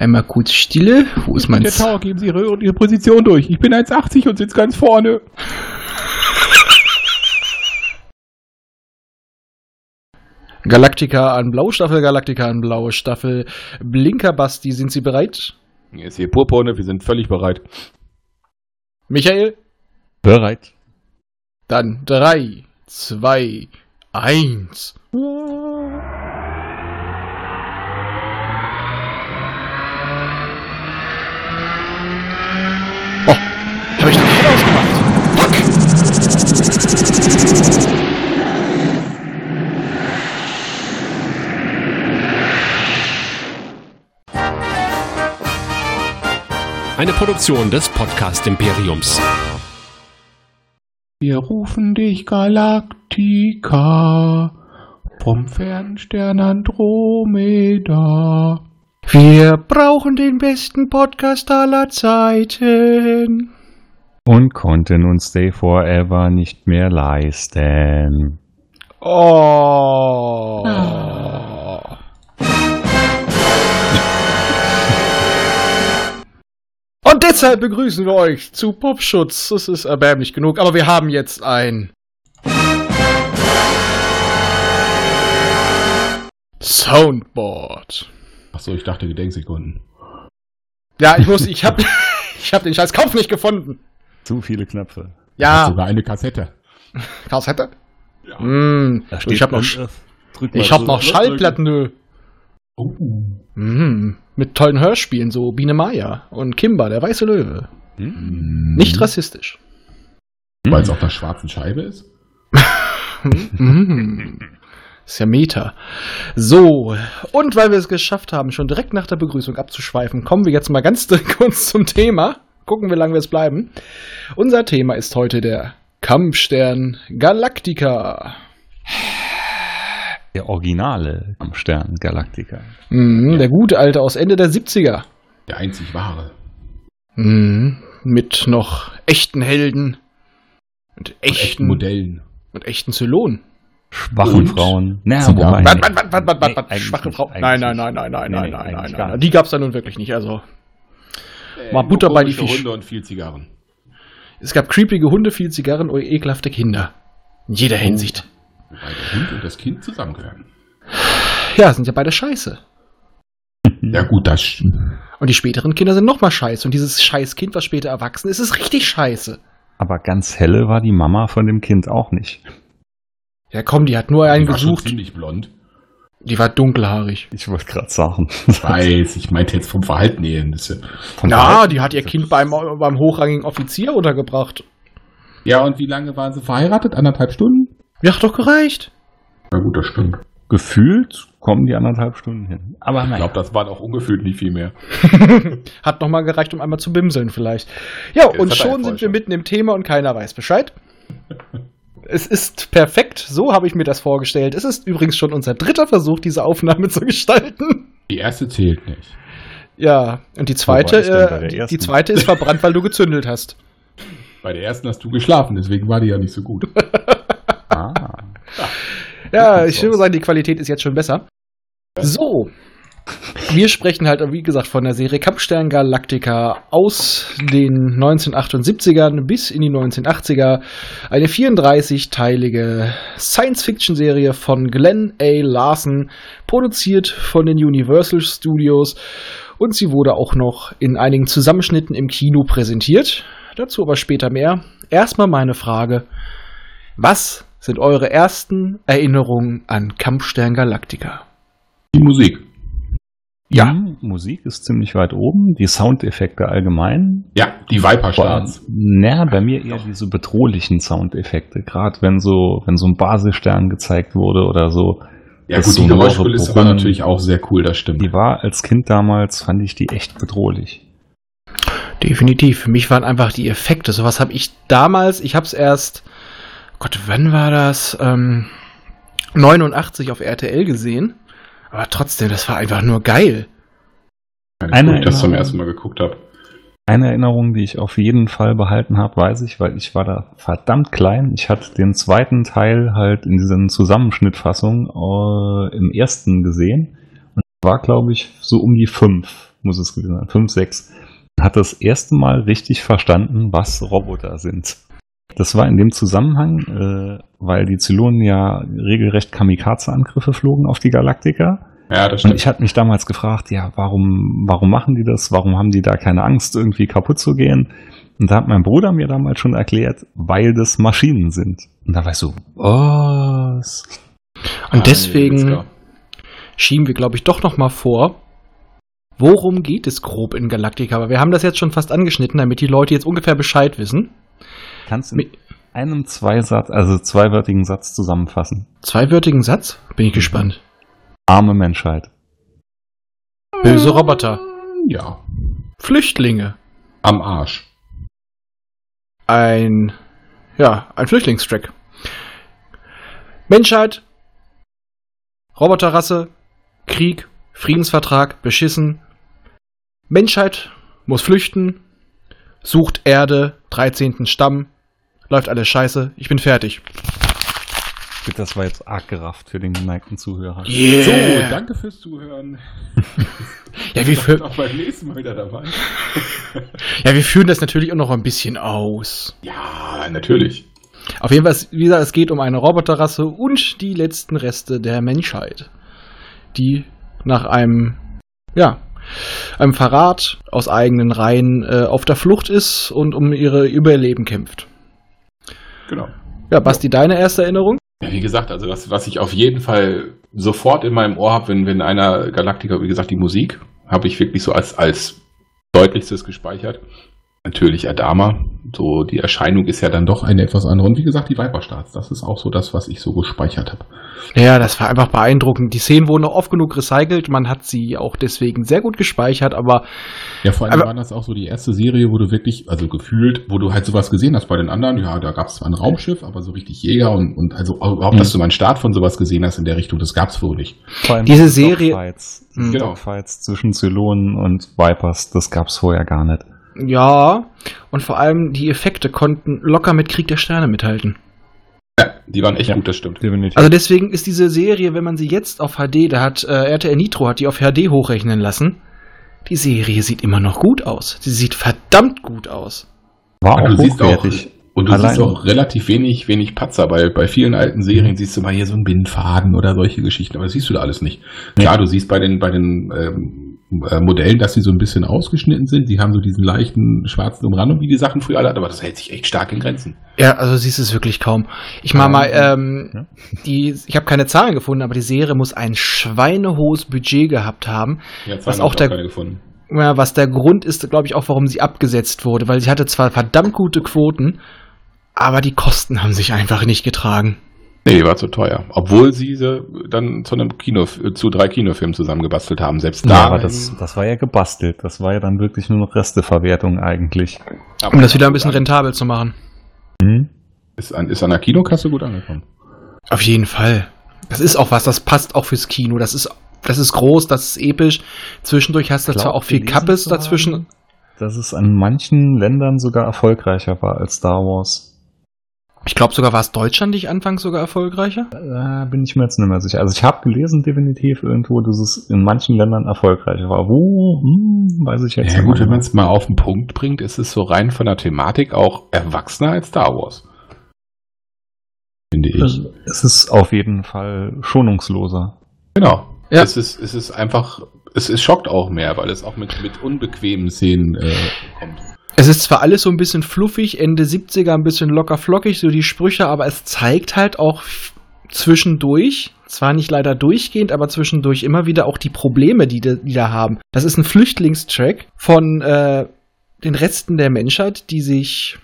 Einmal kurz Stille. Wo ist mein Der Tower, geben Sie Ihre, Ihre Position durch. Ich bin 1,80 und sitze ganz vorne. Galactica an Blau, Staffel Galactica an Blau, Staffel Blinker Basti, sind Sie bereit? Hier ist hier Purpurne, wir sind völlig bereit. Michael? Bereit. Dann 3, 2, 1. Eine Produktion des Podcast Imperiums. Wir rufen dich Galaktika vom Fernstern Andromeda. Wir brauchen den besten Podcast aller Zeiten. Und konnten uns Stay Forever nicht mehr leisten. Oh. Und deshalb begrüßen wir euch zu Popschutz. Das ist erbärmlich genug, aber wir haben jetzt ein Soundboard. Achso, ich dachte Gedenksekunden. Ja, ich muss, ich hab, ich hab den scheiß Kopf nicht gefunden. Zu viele Knöpfe. Ja, Sogar eine Kassette. Kassette? Ja. Mm, ich hab noch, mal ich hab so. noch Schallplatten, nö. Oh. Mhm. Mit tollen Hörspielen, so Biene Maya und Kimba, der weiße Löwe. Hm? Nicht rassistisch. Weil es auf der schwarzen Scheibe ist? Mhm. Ist ja Meta. So, und weil wir es geschafft haben, schon direkt nach der Begrüßung abzuschweifen, kommen wir jetzt mal ganz kurz zum Thema. Gucken, wie lange wir es bleiben. Unser Thema ist heute der Kampfstern Galactica. Der originale am Stern Galactica. Mhm, Der gute alte aus Ende der 70er. Der einzig wahre. Mhm, mit noch echten Helden. Und Und echten echten, Modellen. und echten Zylonen. Schwachen Und? Frauen. Na, wobei, Was, nee. was, was, was, was, Nee, schwache nicht, Frau. eigentlich Nein, nein, nein, nein, nein, Nee, nein, nein, nein, nein. Die gab's da nun wirklich nicht. Also, Mal Nur Butter bei die komische Fisch. Hunde und viel Zigarren. es gab creepige Hunde, viel Zigarren und ekelhafte Kinder. In jeder Oh. Hinsicht. Wobei der Hund und das Kind zusammengehören. Ja, sind ja beide scheiße. Ja gut, das stimmt. Und die späteren Kinder sind noch mal scheiße. Und dieses Scheißkind, was später erwachsen ist, ist richtig scheiße. Aber ganz helle war die Mama von dem Kind auch nicht. Ja, komm, die hat nur einen Die war schon gesucht. ziemlich blond. Die war dunkelhaarig. Ich wollte gerade sagen. Ich weiß, ich meinte jetzt vom Verhalten her. Ja, Verhalten- die hat ihr Kind beim, beim hochrangigen Offizier untergebracht. ja, und wie lange waren sie verheiratet? Anderthalb Stunden? Ja, hat doch gereicht. Na gut, das stimmt. Gefühlt kommen die anderthalb Stunden hin. Aber Ich glaube, das waren auch ungefühlt nicht viel mehr. Hat noch mal gereicht, um einmal zu bimseln vielleicht. Ja, Jetzt und schon sind wir mitten im Thema und keiner weiß Bescheid. Es ist perfekt, so habe ich mir das vorgestellt. Es ist übrigens schon unser dritter Versuch, diese Aufnahme zu gestalten. Die erste zählt nicht. Ja, und die zweite, äh, die zweite ist verbrannt, weil du gezündelt hast. Bei der ersten hast du geschlafen, deswegen war die ja nicht so gut. Ah. Ja, ich würde sagen, die Qualität ist jetzt schon besser. So. Wir sprechen halt, wie gesagt, von der Serie Kampfstern Galactica aus den 1978ern bis in die 1980er. Eine 34-teilige Science-Fiction-Serie von Glenn A. Larson, produziert von den Universal Studios. Und sie wurde auch noch in einigen Zusammenschnitten im Kino präsentiert. Dazu aber später mehr. Erstmal meine Frage. Was sind eure ersten Erinnerungen an Kampfstern Galactica? Die Musik. Ja. Mhm, Musik ist ziemlich weit oben. Die Soundeffekte allgemein. Ja, die Viper-Starts. Naja, bei mir eher diese bedrohlichen Soundeffekte. Gerade wenn so, wenn so ein Basisstern gezeigt wurde oder so. Ja gut, so die Geräuschkulisse war natürlich auch sehr cool, das stimmt. Die war als Kind damals, fand ich die echt bedrohlich. Definitiv. Für mich waren einfach die Effekte. Sowas habe ich damals, ich habe es erst, Gott, wann war das? Ähm, 89 auf RTL gesehen. Aber trotzdem, das war einfach nur geil. Eine ich das zum Erinnerung. ersten Mal geguckt habe. Eine Erinnerung, die ich auf jeden Fall behalten habe, weiß ich, weil ich war da verdammt klein. Ich hatte den zweiten Teil halt in diesen Zusammenschnittfassungen äh, im ersten gesehen und war, glaube ich, so um die fünf, muss es gewesen sein, 5, 6, hat das erste Mal richtig verstanden, was Roboter sind. Das war in dem Zusammenhang, äh, weil die Zylonen ja regelrecht Kamikaze-Angriffe flogen auf die Galaktika. Ja, das Und stimmt. ich hatte mich damals gefragt, ja, warum, warum machen die das? Warum haben die da keine Angst, irgendwie kaputt zu gehen? Und da hat mein Bruder mir damals schon erklärt, weil das Maschinen sind. Und da war ich so, was? Und Ah, deswegen schieben wir, glaube ich, doch noch mal vor, worum geht es grob in Galactica? Aber wir haben das jetzt schon fast angeschnitten, damit die Leute jetzt ungefähr Bescheid wissen. Kannst du Mi- in einem Zweisatz, also zweiwörtigen Satz zusammenfassen? Zweiwörtigen Satz? Bin ich gespannt. Arme Menschheit. Böse Roboter. Ja, Flüchtlinge. am Arsch. Ein, ja, ein Flüchtlingstrack. Menschheit. Roboterrasse. Krieg. Friedensvertrag. Beschissen. Menschheit muss flüchten. Sucht Erde. 13. Stamm. Läuft alles scheiße. Ich bin fertig. Das war jetzt arg gerafft für den geneigten Zuhörer. Yeah. So, danke fürs Zuhören. Ja, wir, Seid fü auch beim nächsten Mal wieder dabei. ja, wir führen das natürlich auch noch ein bisschen aus. Ja, natürlich. Auf jeden Fall, wie gesagt, es geht um eine Roboterrasse und die letzten Reste der Menschheit, die nach einem, ja, einem Verrat aus eigenen Reihen äh, auf der Flucht ist und um ihre Überleben kämpft. Genau. Ja, Basti, deine erste Erinnerung? Ja, wie gesagt, also das, was ich auf jeden Fall sofort in meinem Ohr habe, wenn, wenn einer Galactica, wie gesagt, die Musik, habe ich wirklich so als, als deutlichstes gespeichert. Natürlich Adama. So, die Erscheinung ist ja dann doch eine etwas andere. Und wie gesagt, die Viper-Starts, das ist auch so das, was ich so gespeichert habe. Ja, das war einfach beeindruckend. Die Szenen wurden auch oft genug recycelt. Man hat sie auch deswegen sehr gut gespeichert, aber Ja, vor allem Aber- war das auch so die erste Serie, wo du wirklich, also gefühlt, wo du halt sowas gesehen hast bei den anderen. Ja, da gab es zwar ein Raumschiff, aber so richtig Jäger und, und also überhaupt, dass du mal einen Start von sowas gesehen hast in der Richtung, das gab es wohl nicht. Vor allem Diese die Serie- Dogfights, Hm. die Genau. Dogfights zwischen Zylonen und Vipers, das gab's vorher gar nicht. Ja. Und vor allem die Effekte konnten locker mit Krieg der Sterne mithalten. Ja, die waren echt Ja. gut, das stimmt. Definitiv. Also deswegen ist diese Serie, wenn man sie jetzt auf HD, da hat äh, RTL Nitro hat die auf HD hochrechnen lassen. Die Serie sieht immer noch gut aus. Sie sieht verdammt gut aus. war Und auch du siehst auch, und du Allein- siehst auch relativ wenig, wenig Patzer. Bei, bei vielen alten Serien siehst du mal hier so einen Bindfaden oder solche Geschichten, aber das siehst du da alles nicht. Klar, du siehst bei den, bei den ähm, äh, Modellen, dass sie so ein bisschen ausgeschnitten sind. Die haben so diesen leichten schwarzen Umrandung, wie die Sachen früher alle hatten, aber das hält sich echt stark in Grenzen. Ja, also siehst es wirklich kaum. Ich mach mal, ähm, Ja. die, ich habe keine Zahlen gefunden, aber die Serie muss ein schweinehohes Budget gehabt haben. Jetzt Was auch wir der- keine gefunden. Ja, was der Grund ist, glaube ich, auch, warum sie abgesetzt wurde, weil sie hatte zwar verdammt gute Quoten, aber die Kosten haben sich einfach nicht getragen. Nee, die war zu teuer. Obwohl sie sie dann zu einem Kino, zu drei Kinofilmen zusammengebastelt haben. Selbst da. Ja, aber das, das war ja gebastelt. Das war ja dann wirklich nur noch Resteverwertung eigentlich. Um das wieder ein bisschen rentabel zu machen. Hm? Ist an, ist an der Kinokasse gut angekommen. Auf jeden Fall. Das ist auch was, das passt auch fürs Kino. Das ist, das ist groß, das ist episch. Zwischendurch hast du zwar auch viel Kappes dazwischen. haben, Dass es an manchen Ländern sogar erfolgreicher war als Star Wars. Ich glaube sogar, war es Deutschland nicht anfangs sogar erfolgreicher? Da bin ich mir jetzt nicht mehr sicher. Also ich habe gelesen definitiv irgendwo, dass es in manchen Ländern erfolgreicher war. Wo? Hm, weiß ich jetzt Ja nicht gut, mehr. wenn man es mal auf den Punkt bringt, ist es so rein von der Thematik auch erwachsener als Star Wars. Finde ich. Es ist auf jeden Fall schonungsloser. Genau. Ja. Es, ist, es ist einfach, es, es schockt auch mehr, weil es auch mit, mit unbequemen Szenen äh, kommt. Es ist zwar alles so ein bisschen fluffig, Ende 70er ein bisschen locker flockig, so die Sprüche, aber es zeigt halt auch zwischendurch, zwar nicht leider durchgehend, aber zwischendurch immer wieder auch die Probleme, die die da haben. Das ist ein Flüchtlingstrack von äh, den Resten der Menschheit, die sich,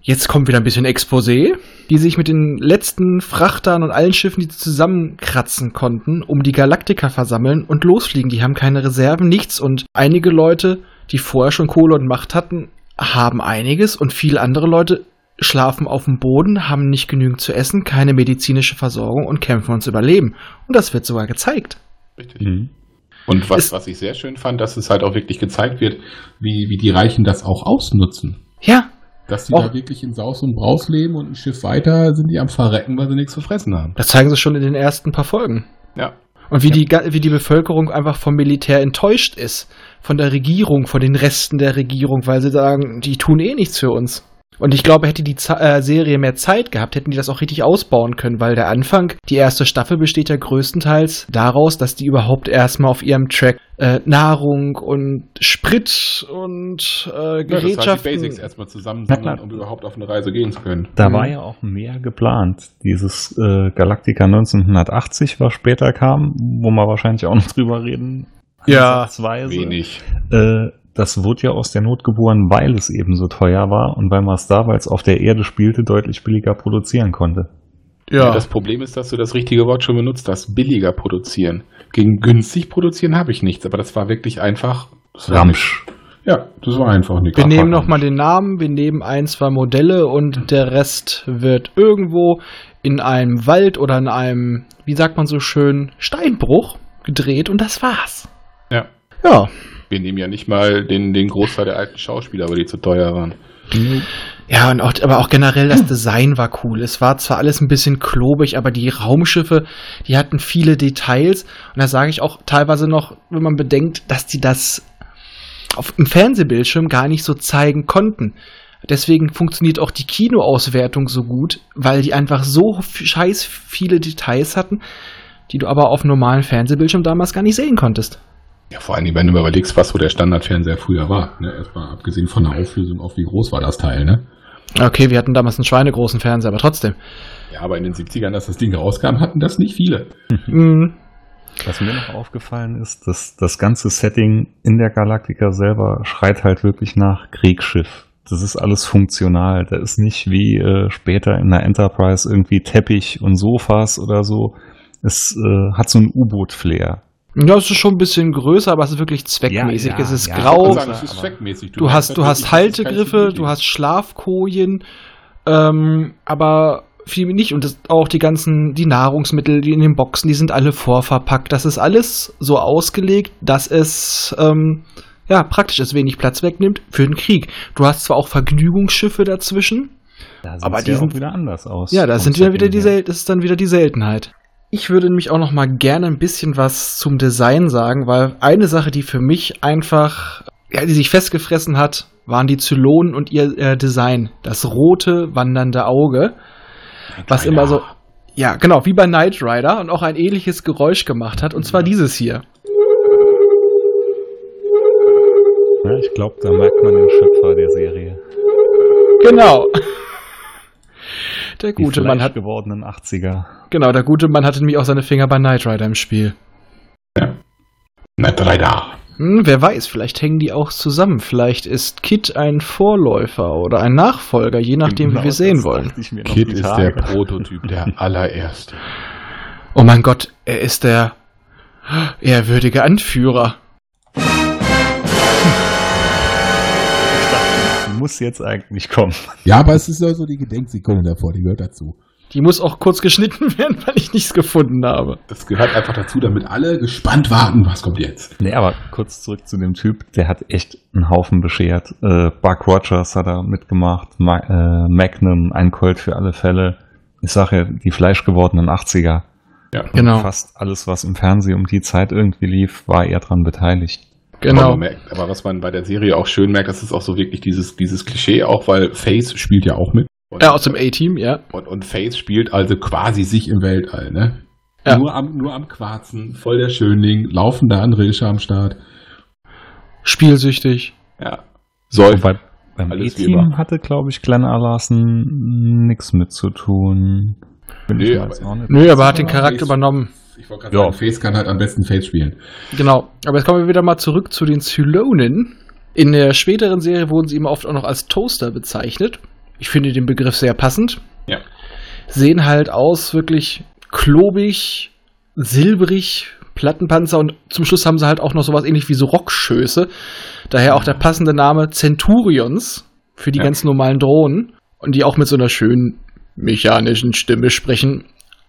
jetzt kommt wieder ein bisschen Exposé, die sich mit den letzten Frachtern und allen Schiffen, die zusammenkratzen konnten, um die Galaktika versammeln und losfliegen. Die haben keine Reserven, nichts und einige Leute, die vorher schon Kohle und Macht hatten, haben einiges und viele andere Leute schlafen auf dem Boden, haben nicht genügend zu essen, keine medizinische Versorgung und kämpfen ums Überleben. Und das wird sogar gezeigt. Richtig. Mhm. Und was, was ich sehr schön fand, dass es halt auch wirklich gezeigt wird, wie, wie die Reichen das auch ausnutzen. Ja, Dass die Auch- da wirklich in Saus und Braus leben und ein Schiff weiter sind die am Verrecken, weil sie nichts zu fressen haben. das zeigen sie schon in den ersten paar Folgen. Ja. Und wie, die, ga- wie die Bevölkerung einfach vom Militär enttäuscht ist. Von der Regierung, von den Resten der Regierung, weil sie sagen, die tun eh nichts für uns. Und ich glaube, hätte die Za äh, Serie mehr Zeit gehabt, hätten die das auch richtig ausbauen können, weil der Anfang, die erste Staffel besteht ja größtenteils daraus, dass die überhaupt erstmal auf ihrem Track äh, Nahrung und Sprit und äh, Ja, das waren die Gerätschaften. Basics erstmal zusammensammeln, um überhaupt auf eine Reise gehen zu können. Da Mhm. war ja auch mehr geplant. Dieses äh, Galactica 1980, was später kam, wo wir wahrscheinlich auch noch drüber reden. Ja. Wenig. Äh, das wurde ja aus der Not geboren, weil es eben so teuer war und weil man es da, weil es auf der Erde spielte, deutlich billiger produzieren konnte. Ja. ja. Das Problem ist, dass du das richtige Wort schon benutzt hast. Billiger produzieren. Gegen günstig produzieren habe ich nichts, aber das war wirklich einfach. das war Ramsch. nicht- Ja, das war einfach nichts. Wir nehmen nochmal den Namen, wir nehmen ein, zwei Modelle und der Rest wird irgendwo in einem Wald oder in einem, wie sagt man so schön, Steinbruch gedreht und das war's. Ja. Ja. Wir nehmen ja nicht mal den, den Großteil der alten Schauspieler, weil die zu teuer waren. Ja, und auch, aber auch generell das Design war cool. Es war zwar alles ein bisschen klobig, aber die Raumschiffe, die hatten viele Details. Und da sage ich auch teilweise noch, wenn man bedenkt, dass die das auf dem Fernsehbildschirm gar nicht so zeigen konnten. Deswegen funktioniert auch die Kinoauswertung so gut, weil die einfach so scheiß viele Details hatten, die du aber auf normalen Fernsehbildschirm damals gar nicht sehen konntest. Ja, vor allem, wenn du mal überlegst, was so der Standardfernseher früher war. Ne? Erstmal abgesehen von der Auflösung auf wie groß war das Teil, ne? Okay, wir hatten damals einen schweinegroßen Fernseher, aber trotzdem. Ja, aber in den 70ern, als das Ding rauskam, hatten das nicht viele. Mhm. Was mir noch aufgefallen ist, dass das ganze Setting in der Galaktika selber schreit halt wirklich nach Kriegsschiff. Das ist alles funktional. Da ist nicht wie äh, später in der Enterprise irgendwie Teppich und Sofas oder so. Es äh, hat so ein U-Boot-Flair. Ja, es ist schon ein bisschen größer, aber es ist wirklich zweckmäßig. Ja, ja, es ist ja. grau. Sagen, es ist zweckmäßig. Du merkst hast, du hast Haltegriffe, du hast Schlafkojen, ähm, aber viel nicht. Und das, auch die ganzen, die Nahrungsmittel, die in den Boxen, die sind alle vorverpackt. Das ist alles so ausgelegt, dass es, ähm, ja, praktisch ist, wenig Platz wegnimmt für den Krieg. Du hast zwar auch Vergnügungsschiffe dazwischen, Aber die ja sind- wieder anders aus. ja, da sind wieder Setting die. Sel das ist dann wieder die Seltenheit. Ich würde nämlich auch noch mal gerne ein bisschen was zum Design sagen, weil eine Sache, die für mich einfach, ja, die sich festgefressen hat, waren die Zylonen und ihr äh, Design. Das rote, wandernde Auge, was immer so, ja, genau, wie bei Knight Rider und auch ein ähnliches Geräusch gemacht hat, und zwar dieses hier. Ja, ich glaube, da merkt man den Schöpfer der Serie. Genau. Der gute Mann hat, gewordenen 80er. genau, der gute Mann hatte nämlich auch seine Finger bei Knight Rider im Spiel. Na, drei da. Hm, wer weiß, vielleicht hängen die auch zusammen. Vielleicht ist Kit ein Vorläufer oder ein Nachfolger, je nachdem, Genau wie wir sehen wollen. die ist der Prototyp, der allererste. Oh mein Gott, er ist der ehrwürdige Anführer. Muss jetzt eigentlich kommen. Ja, aber es ist ja so die Gedenksekunde davor, die gehört dazu. Die muss auch kurz geschnitten werden, weil ich nichts gefunden habe. Das gehört einfach dazu, damit alle gespannt warten, was kommt jetzt. Nee, aber kurz zurück zu dem Typ, der hat echt einen Haufen beschert. Äh, Buck Rogers hat da mitgemacht, Ma äh, Magnum, ein Colt für alle Fälle. Ich sage ja, die fleischgewordenen 80er. Ja, Genau. Fast alles, was im Fernsehen um die Zeit irgendwie lief, war er dran beteiligt. Aber, Genau. man merkt, aber was man bei der Serie auch schön merkt, das ist auch so wirklich dieses, dieses Klischee, auch weil Face spielt ja auch mit. Und, Ja, aus dem A-Team, ja. und, und Face spielt also quasi sich im Weltall, ne? Ja. Nur, am, nur am Quarzen, voll der Schönling, laufender Andresche am Start. Spielsüchtig. Ja. Soll. Wobei beim E-Team immer. hatte, glaube ich, Glenn Larson nichts mit zu tun. Bin Nö, aber- Nö, aber er hat den Charakter übernommen. Ich wollte gerade Ja. sagen, Face kann halt am besten Face spielen. Genau. Aber jetzt kommen wir wieder mal zurück zu den Zylonen. In der späteren Serie wurden sie immer oft auch noch als Toaster bezeichnet. Ich finde den Begriff sehr passend. Ja. Sehen halt aus wirklich klobig, silbrig, Plattenpanzer und zum Schluss haben sie halt auch noch sowas ähnlich wie so Rockschöße. Daher auch der passende Name Centurions für die Ja. ganz normalen Drohnen und die auch mit so einer schönen mechanischen Stimme sprechen.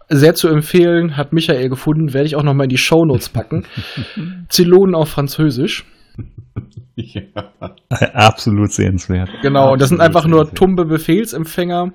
Sehr zu empfehlen, hat Michael gefunden, werde ich auch noch mal in die Shownotes packen. Zylonen auf Französisch. ja. Absolut sehenswert. Genau, und das sind einfach nur tumbe Befehlsempfänger.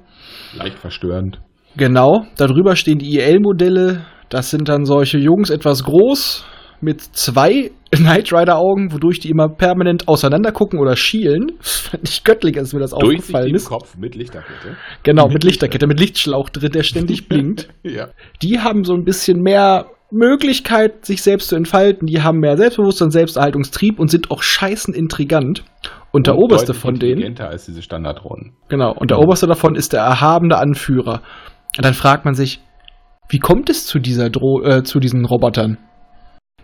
Leicht verstörend. Genau, darüber stehen die IL-Modelle, Das sind dann solche Jungs, etwas groß, mit zwei Knight Rider Augen, wodurch die immer permanent auseinander gucken oder schielen. Fand ich göttlich, als mir das aufgefallen Durchsichtigen ist. Kopf mit Lichterkette. Genau, mit Lichterkette, mit Lichtschlauch drin, der ständig blinkt. Ja. Die haben so ein bisschen mehr Möglichkeit, sich selbst zu entfalten. Die haben mehr Selbstbewusstsein, Selbsterhaltungstrieb und sind auch scheißen intrigant. Und der oberste von denen, als diese Standardronen. genau, und der oberste davon ist der erhabene Anführer. Und dann fragt man sich, wie kommt es zu dieser Dro äh, zu diesen Robotern?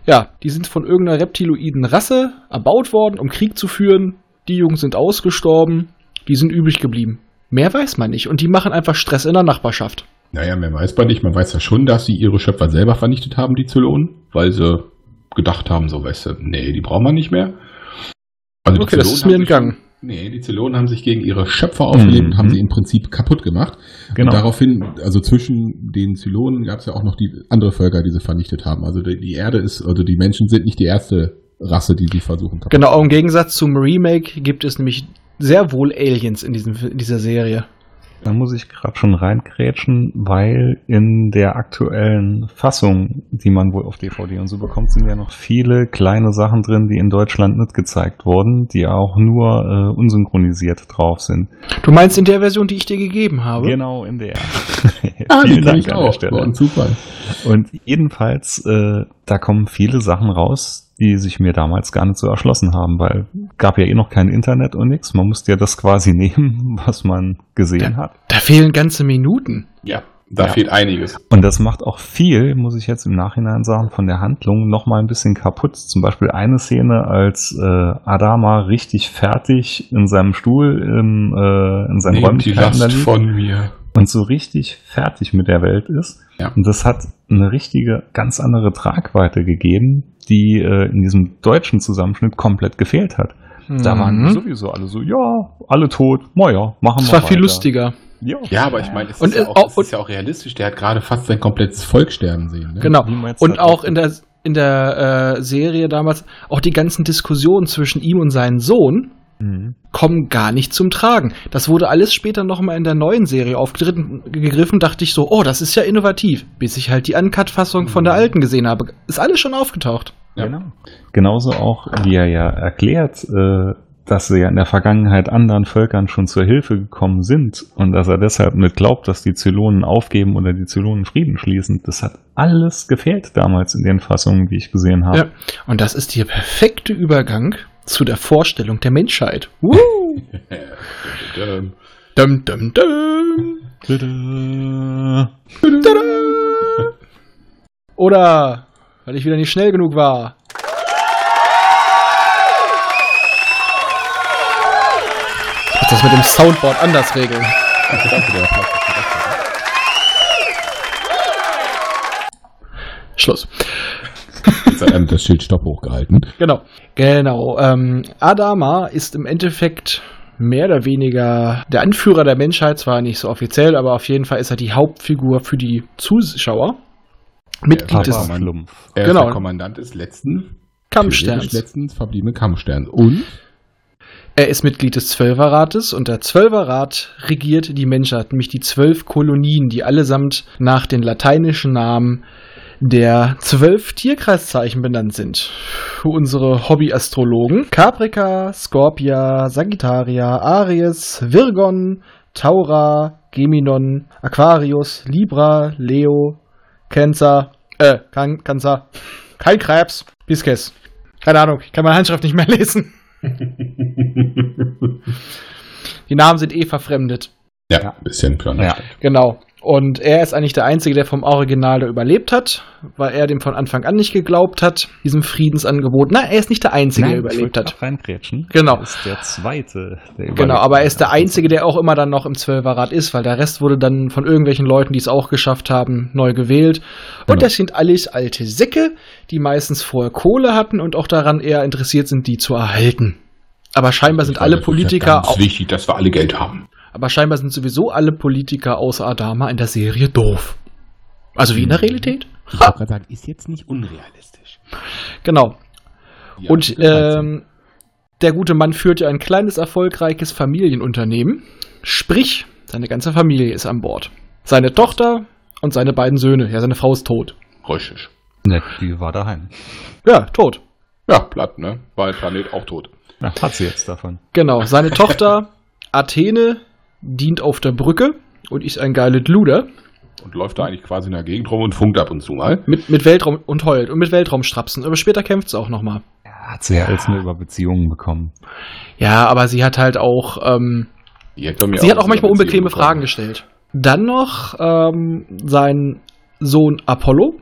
Ja, die sind von irgendeiner reptiloiden Rasse erbaut worden, um Krieg zu führen. Die Jungs sind ausgestorben, die sind übrig geblieben. Mehr weiß man nicht und die machen einfach Stress in der Nachbarschaft. Naja, mehr weiß man nicht. Man weiß ja schon, dass sie ihre Schöpfer selber vernichtet haben, die Zylonen, weil sie gedacht haben, so, weißt du, nee, die brauchen wir nicht mehr. Also Okay, das ist mir entgangen. Nee, die Zylonen haben sich gegen ihre Schöpfer aufgelehnt und Mhm. haben sie im Prinzip kaputt gemacht. Genau. Und daraufhin, also zwischen den Zylonen gab es ja auch noch die andere Völker, die sie vernichtet haben. Also die, die Erde ist, also die Menschen sind nicht die erste Rasse, die sie versuchen kaputt Genau, im Gegensatz zum Remake gibt es nämlich sehr wohl Aliens in, diesem, in dieser Serie. Da muss ich gerade schon reingrätschen, weil in der aktuellen Fassung, die man wohl auf DVD und so bekommt, sind ja noch viele kleine Sachen drin, die in Deutschland nicht gezeigt wurden, die auch nur äh, unsynchronisiert drauf sind. Du meinst in der Version, die ich dir gegeben habe? Genau in der. Ah, Vielen kenne ich Dank an der auch. Stelle. War ein Zufall. Und jedenfalls, äh, da kommen viele Sachen raus, die sich mir damals gar nicht so erschlossen haben, weil gab ja eh noch kein Internet und nichts. Man musste ja das quasi nehmen, was man gesehen hat. Da fehlen ganze Minuten. Ja, da Ja. fehlt einiges. Und das macht auch viel, muss ich jetzt im Nachhinein sagen, von der Handlung noch mal ein bisschen kaputt. Zum Beispiel eine Szene, als äh, Adama richtig fertig in seinem Stuhl im, äh, in die Räumlichkeiten da Last liegt von mir. Und so richtig fertig mit der Welt ist. Ja. Und das hat eine richtige, ganz andere Tragweite gegeben, die äh, in diesem deutschen Zusammenschnitt komplett gefehlt hat. Da waren Mhm. sowieso alle so, ja, alle tot, naja, machen Das wir war viel weiter. lustiger. Ja, Ja, aber ich meine, es, Und ist ja es- auch, es und- ist ja auch realistisch. Der hat Gerade fast sein komplettes Volk sterben sehen. Ne? Genau. Und auch in der, in der äh, Serie damals, auch die ganzen Diskussionen zwischen ihm und seinem Sohn Mhm. kommen gar nicht zum Tragen. Das wurde alles später nochmal in der neuen Serie aufgegriffen, dachte ich so, oh, das ist ja innovativ. Bis ich halt die Uncut-Fassung von der alten gesehen habe. Ist alles schon aufgetaucht. Ja. Genau. Genauso auch, wie er ja erklärt, äh, dass sie ja in der Vergangenheit anderen Völkern schon zur Hilfe gekommen sind und dass er deshalb nicht glaubt, dass die Zylonen aufgeben oder die Zylonen Frieden schließen. Das hat alles gefehlt damals in den Fassungen, die ich gesehen habe. Ja. Und das ist der perfekte Übergang zu der Vorstellung der Menschheit. Woo! dum, dum, dum. Oder weil ich wieder nicht schnell genug war. Ich muss das mit dem Soundboard anders regeln. Schluss. Jetzt hat einem das Schild Stopp hochgehalten. Genau. Genau. Ähm, Adama ist im Endeffekt mehr oder weniger der Anführer der Menschheit, zwar nicht so offiziell, aber auf jeden Fall ist er die Hauptfigur für die Zuschauer. Mitglied des. Schlumpf. Er ist Genau. der Kommandant des letzten, Kampfsterns. letzten verbliebenen Kampfsterns. Und Er ist Mitglied des Zwölferrates und der Zwölferrat regiert die Menschheit, nämlich die zwölf Kolonien, die allesamt nach den lateinischen Namen der zwölf Tierkreiszeichen benannt sind. Für unsere Hobbyastrologen Caprica, Scorpia, Sagittaria, Aries, Virgon, Taura, Geminon, Aquarius, Libra, Leo, Cancer, äh, kein Cancer, kein Krebs, Pisces. Keine Ahnung, ich kann meine Handschrift nicht mehr lesen. Die Namen sind eh verfremdet. ja, ein bisschen Plan. Ja. Genau. Und er ist eigentlich der Einzige, der vom Original da überlebt hat, weil er dem von Anfang an nicht geglaubt hat, diesem Friedensangebot. Na, er ist nicht der Einzige, der ich überlebt hat. Reingrätschen. Genau. Er ist der zweite, der Genau, aber er ist der Einzige, der auch immer dann noch im Zwölferrad ist, weil der Rest wurde dann von irgendwelchen Leuten, die es auch geschafft haben, neu gewählt. Und Genau. das sind alles alte Säcke, die meistens vorher Kohle hatten und auch daran eher interessiert sind, die zu erhalten. Aber scheinbar sind alle Das ist ja Politiker wichtig, dass wir alle Geld haben. Aber scheinbar sind sowieso alle Politiker außer Adama in der Serie doof. Also wie in der Realität? Ich wollte gerade sagen, ist jetzt nicht unrealistisch. Genau. Ja, Und ähm, der gute Mann führt ja ein kleines, erfolgreiches Familienunternehmen. Sprich, seine ganze Familie ist an Bord. Seine Tochter und seine beiden Söhne. Ja, seine Frau ist tot. Richtig. Ne, die war daheim. Ja, tot. Ja, platt, ne? Weil Planet auch tot. Ja, hat sie jetzt davon. Genau. Seine Tochter Athene dient auf der Brücke und ist ein geiles Luder Und läuft da eigentlich quasi in der Gegend rum und funkt ab und zu mal. mit, mit Weltraum und heult und mit Weltraumstrapsen. Aber später kämpft sie auch nochmal. Ja, hat sie ja alles nur über Beziehungen bekommen. Ja, aber sie hat halt auch, ähm, mir sie hat auch manchmal unbequeme Fragen gestellt. Dann noch ähm, sein Sohn Apollo,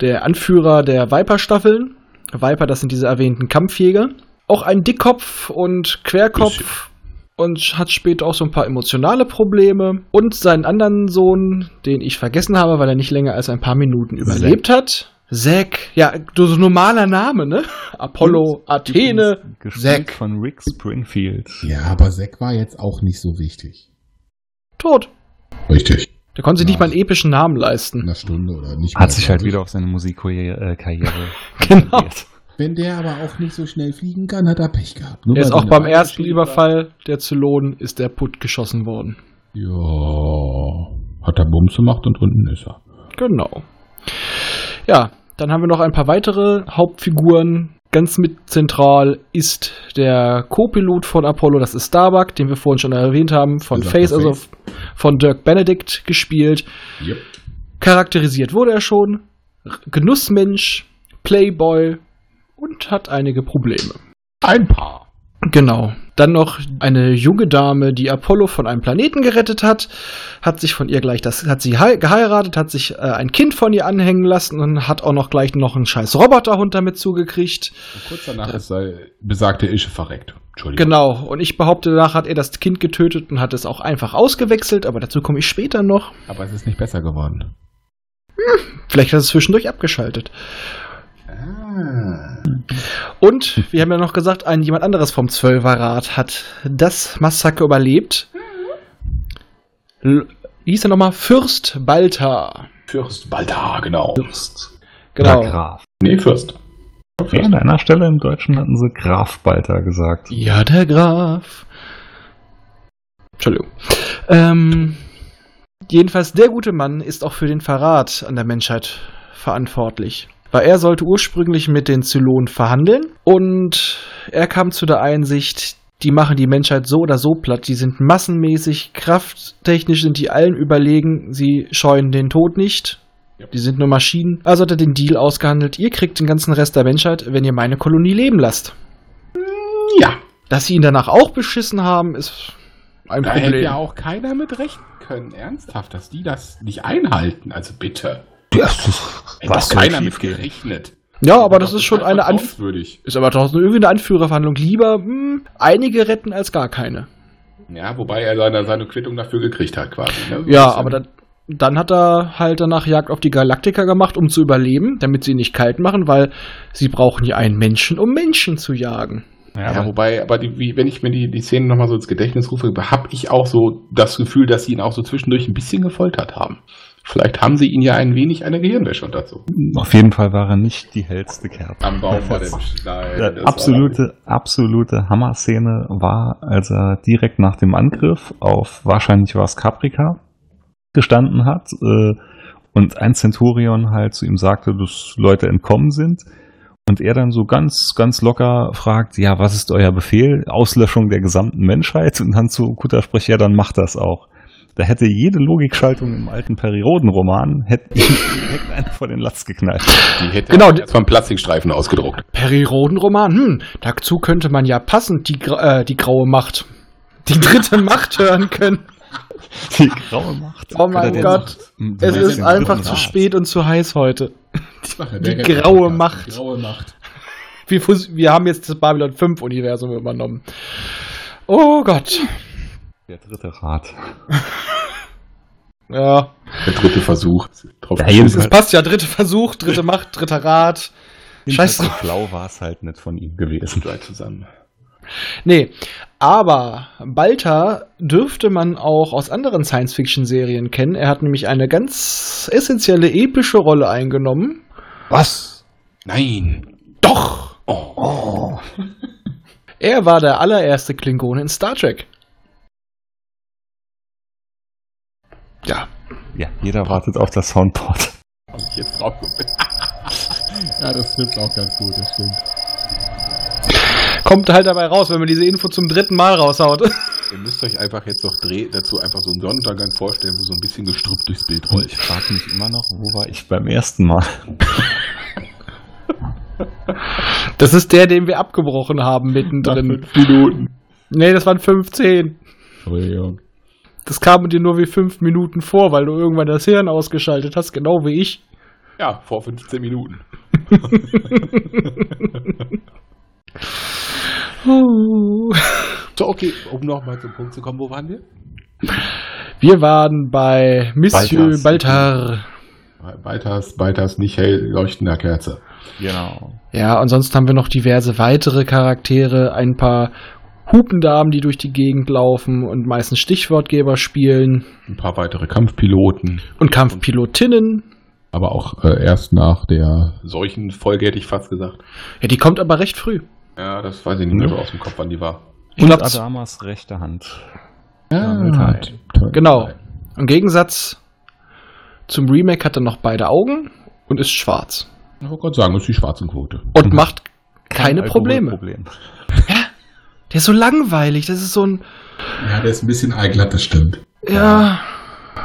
der Anführer der Viper-Staffeln. Viper, das sind diese erwähnten Kampfjäger. Auch ein Dickkopf und Querkopf und hat später auch so ein paar emotionale Probleme. Und seinen anderen Sohn, den ich vergessen habe, weil er nicht länger als ein paar Minuten überlebt hat. Zack, ja, so so normaler Name, ne? Apollo, Athene, Gespielt Zack, von Rick Springfield. Ja, aber Zack war jetzt auch nicht so wichtig. tot. Richtig. Der konnte sich nicht mal einen epischen Namen leisten. Eine Stunde oder nicht. Hat sich halt 20. wieder auf seine Musikkarriere äh, Karriere Genau. Wenn der aber auch nicht so schnell fliegen kann, hat er Pech gehabt. Nur Er ist auch beim ersten Überfall der Zylonen ist der Putt geschossen worden. Ja. Hat er Bums gemacht und unten ist er. Genau. Ja, dann haben wir noch ein paar weitere Hauptfiguren. Ganz mit zentral ist der Co-Pilot von Apollo, das ist Starbuck, den wir vorhin schon erwähnt haben, von. Face, also von Dirk Benedict gespielt. Yep. Charakterisiert wurde er schon. Genussmensch, Playboy und hat einige Probleme. Ein paar. Genau. Dann noch eine junge Dame, die Apollo von einem Planeten gerettet hat, hat sich von ihr gleich das, hat sie hei- geheiratet, hat sich äh, ein Kind von ihr anhängen lassen und hat auch noch gleich noch einen scheiß Roboterhund damit zugekriegt. Und kurz danach ist sei besagte Ische verreckt. Entschuldigung. Genau. Und ich behaupte, danach hat er das Kind getötet und hat es auch einfach ausgewechselt, aber dazu komme ich später noch. Aber es ist nicht besser geworden. Vielleicht hat es zwischendurch abgeschaltet. Und wir haben ja noch gesagt, ein jemand anderes vom Zwölferrat hat das Massaker überlebt. L wie hieß er nochmal? Fürst Balta. Fürst Baltar, genau. Fürst. Genau. Oder Graf. Nee, Fürst. Ja, an einer Stelle im Deutschen hatten sie Graf Balter gesagt. Ja, der Graf. Entschuldigung. Ähm, jedenfalls, der gute Mann ist auch für den Verrat an der Menschheit verantwortlich. Weil er sollte ursprünglich mit den Zylonen verhandeln und er kam zu der Einsicht, die machen die Menschheit so oder so platt. Die sind massenmäßig, krafttechnisch sind die allen überlegen, sie scheuen den Tod nicht. Ja. Die sind nur Maschinen. Also hat er den Deal ausgehandelt, ihr kriegt den ganzen Rest der Menschheit, wenn ihr meine Kolonie leben lasst. Ja. Dass sie ihn danach auch beschissen haben, ist ein Da hätte Problem. ja auch keiner mit rechnen können. Ernsthaft, dass die das nicht einhalten. Also bitte. Hätte Was doch soll keiner mit gerechnet. Ja, aber das ist schon eine Anf vertrauenswürdig. ist aber trotzdem irgendwie eine Anführerverhandlung. Lieber hm, einige retten als gar keine. Ja, wobei er seine, seine Quittung dafür gekriegt hat, quasi. Ne? Ja, Das aber dann, dann hat er halt danach Jagd auf die Galaktiker gemacht, um zu überleben, damit sie ihn nicht kalt machen, weil sie brauchen ja einen Menschen, um Menschen zu jagen. Ja, Ja, aber wobei, aber die, wie, wenn ich mir die, die Szene nochmal so ins Gedächtnis rufe, habe ich auch so das Gefühl, dass sie ihn auch so zwischendurch ein bisschen gefoltert haben. Vielleicht haben sie ihn ja ein wenig eine Gehirnwäsche dazu. auf jeden Fall war er nicht die hellste Kerze. Am Baum war der Nein, das absolute, absolute Hammer-Szene war, als er direkt nach dem Angriff auf, wahrscheinlich war es Caprica, gestanden hat äh, und ein Centurion halt zu ihm sagte, dass Leute entkommen sind. Und er dann so ganz, ganz locker fragt, ja, was ist euer Befehl? Auslöschung der gesamten Menschheit? Und dann zu Kutter spricht, ja, dann macht das auch. Da hätte jede Logikschaltung im alten Perioden-Roman hätte direkt einen vor den Latz geknallt. Die hätte Genau, erstmal einen Plastikstreifen ausgedruckt. Periodenroman, hm, dazu könnte man ja passend die, äh, die graue Macht, die dritte Macht hören können. Die graue Macht. Oh mein Gott, Du Es ist einfach zu spät und zu heiß heute. Die der graue. Macht. Die graue Macht. Wir, wir haben jetzt das Babylon 5 Universum übernommen. Oh Gott. Der dritte Rat. Ja, Der dritte Versuch. Drauf Ja, es, es passt ja, dritter Versuch, dritte Macht, dritter Rat. Scheiß Scheiße. drauf. Schlau war es halt nicht von ihm gewesen. Drei zusammen. Nee, aber Balta dürfte man auch aus anderen Science-Fiction-Serien kennen. Er hat nämlich eine ganz essentielle epische Rolle eingenommen. Was? Nein. Doch! Oh. Er war der allererste Klingone in Star Trek. Ja, Ja, jeder wartet auf das Soundboard. ich jetzt drauf. Ja, das trifft auch ganz gut, das stimmt. Kommt halt dabei raus, wenn man diese Info zum dritten Mal raushaut. Ihr müsst euch einfach jetzt noch dreh dazu einfach so einen Sonnenuntergang vorstellen, wo so ein bisschen gestrüppt durchs Bild rollt. ich frage mich immer noch, wo war ich beim ersten Mal? Das ist der, den wir abgebrochen haben mittendrin. fünf Minuten. Nee, das waren 15. Entschuldigung. Das kam dir nur wie fünf Minuten vor, weil du irgendwann das Hirn ausgeschaltet hast, genau wie ich. Ja, vor 15 Minuten. So, okay, um nochmal zum Punkt zu kommen, wo waren wir? Wir waren bei Monsieur Balthas. Baltar. Weiters, weiters nicht hell leuchtender Kerze. Genau. Ja, ansonsten haben wir noch diverse weitere Charaktere, ein paar Hupendamen, die durch die Gegend laufen und meistens Stichwortgeber spielen Ein paar weitere Kampfpiloten. und Kampfpilotinnen. Aber auch äh, erst nach der. Solchen Folge hätte ich fast gesagt. Ja, die kommt aber recht früh. Ja, das weiß ich nicht mehr so aus dem Kopf, wann die war. Ich Und glaub, Adamas rechte Hand. Ah, toll. toll. Genau. Im Gegensatz zum Remake hat er noch beide Augen und ist schwarz. Ich wollte gerade sagen, ist die Schwarzenquote. Und macht keine Kein Probleme. Alkoholproblem. Der ist so langweilig. Das ist so ein. Ja, der ist ein bisschen eiglatt, das stimmt. Ja.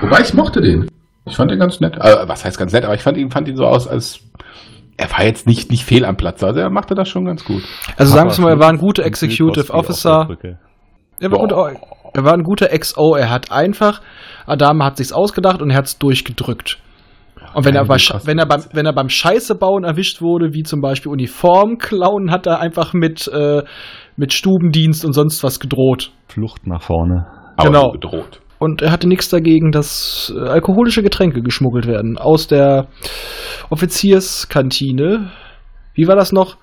Wobei ich mochte den. Ich fand den ganz nett. Äh, was heißt ganz nett, aber ich fand ihn, fand ihn so aus, als er war jetzt nicht, nicht fehl am Platz. Also er machte das schon ganz gut. Also sagen wir mal, er war ein guter Executive Officer. Er war, gut, er war ein guter XO. Er hat einfach, Adam hat sich's ausgedacht und er hat's durchgedrückt. Und wenn er, bei, wenn, er beim, wenn er beim Scheiße bauen erwischt wurde, wie zum Beispiel Uniform klauen, hat er einfach mit, äh, mit Stubendienst und sonst was gedroht. Flucht nach vorne. Aber Genau. so bedroht. Und er hatte nichts dagegen, dass äh, alkoholische Getränke geschmuggelt werden aus der Offizierskantine. Wie war das noch?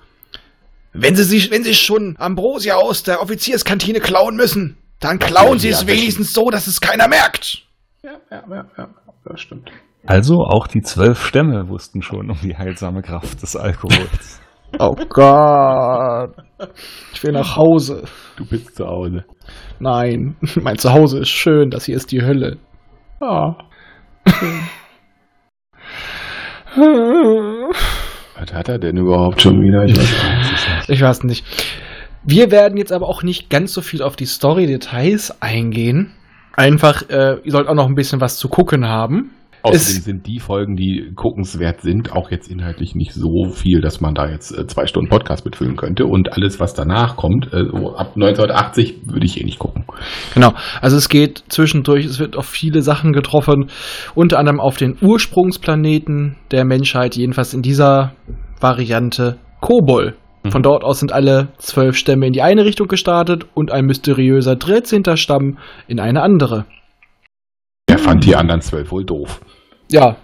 Wenn Sie sich, wenn Sie schon Ambrosia aus der Offizierskantine klauen müssen, dann klauen Sie Ja, es wenigstens so, dass es keiner merkt. Ja, ja, ja, ja, das stimmt. Also auch die zwölf Stämme wussten schon um die heilsame Kraft des Alkohols. Oh Gott. Ich will nach Hause. Du bist zu Hause. Nein, mein Zuhause ist schön, das hier ist die Hölle. Ah. Was hat er denn überhaupt schon wieder? Ich weiß Ich weiß nicht. Wir werden jetzt aber auch nicht ganz so viel auf die Story-Details eingehen. Einfach, äh, ihr sollt auch noch ein bisschen was zu gucken haben. Außerdem Es- sind die Folgen, die guckenswert sind, auch jetzt inhaltlich nicht so viel, dass man da jetzt äh, zwei Stunden Podcast mitfüllen könnte. Und alles, was danach kommt, äh, so ab 1980, würde ich eh nicht gucken. Genau. Also es geht zwischendurch, es wird auf viele Sachen getroffen, unter anderem auf den Ursprungsplaneten der Menschheit, jedenfalls in dieser Variante Kobol. Von dort aus sind alle zwölf Stämme in die eine Richtung gestartet und ein mysteriöser 13. Stamm in eine andere. Er fand die anderen zwölf wohl doof. Ja,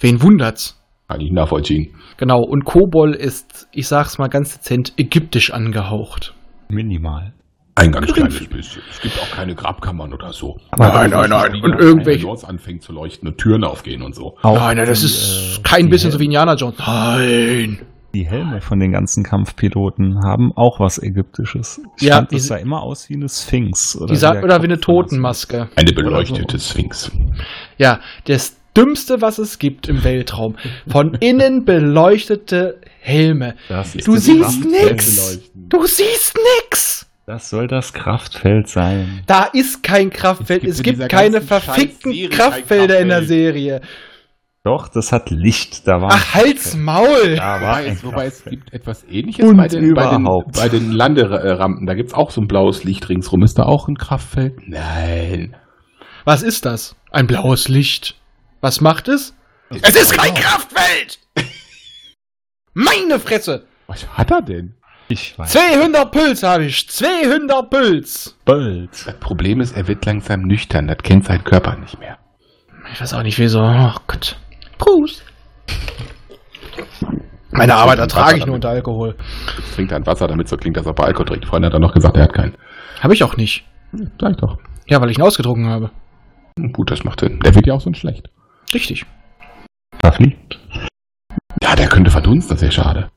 wen wundert's? Kann ich nachvollziehen. Genau, und Kobol ist, ich sag's mal ganz dezent, ägyptisch angehaucht. Minimal. Ein ganz kleines bisschen. Es gibt auch keine Grabkammern oder so. Aber Nein, nein, nein. Wie Und irgendwelche- Jones anfängt zu leuchten und Türen aufgehen und so. Auch Nein, nein, das die, ist äh, kein bisschen so Hel- wie Indiana Jones. Nein. Die Helme von den ganzen Kampfpiloten haben auch was Ägyptisches. Ich Ja, fand, das die- sah immer aus wie eine Sphinx. Oder Die sagt, der oder wie eine Totenmaske. Eine beleuchtete so. Sphinx. Ja, das Dümmste, was es gibt im Weltraum. Von innen beleuchtete Helme. Das ist Du siehst Kraftfeld. nix. Du siehst nix. Das soll das Kraftfeld sein. Da ist kein Kraftfeld. Es Es gibt gibt, keine verfickten Kraftfelder in der Kraftfeld. Serie. Doch, das hat Licht. Da war Ach, halt's Maul. Da war es, wobei es Kraftfeld. gibt etwas ähnliches Und bei den, bei den, überhaupt. bei den Landerampen. Da gibt's auch so ein blaues Licht ringsrum. Ist da auch ein Kraftfeld? Nein. Was ist das? Ein blaues Licht. Was macht es? Es ist kein Kraftfeld! Meine Fresse! Was hat er denn? Ich weiß. 200 Puls habe ich. 200 Puls. Bald. Das Problem ist, er wird langsam nüchtern. Das kennt sein Körper nicht mehr. Ich weiß auch nicht, wieso. Oh Gott. Prost. Meine Arbeit ertrage ich nur unter Alkohol. Trinkt er ein Wasser, damit so klingt, dass er bei Alkohol trinkt. Freunde hat er noch gesagt, er hat keinen. Habe ich auch nicht. Sag ich doch. Ja, weil ich ihn ausgetrunken habe. Hm, Gut, das macht Sinn. Der wird ja auch so ein schlecht. Richtig. Da fliegt. Ja, der könnte verdunsten, das ist ja schade.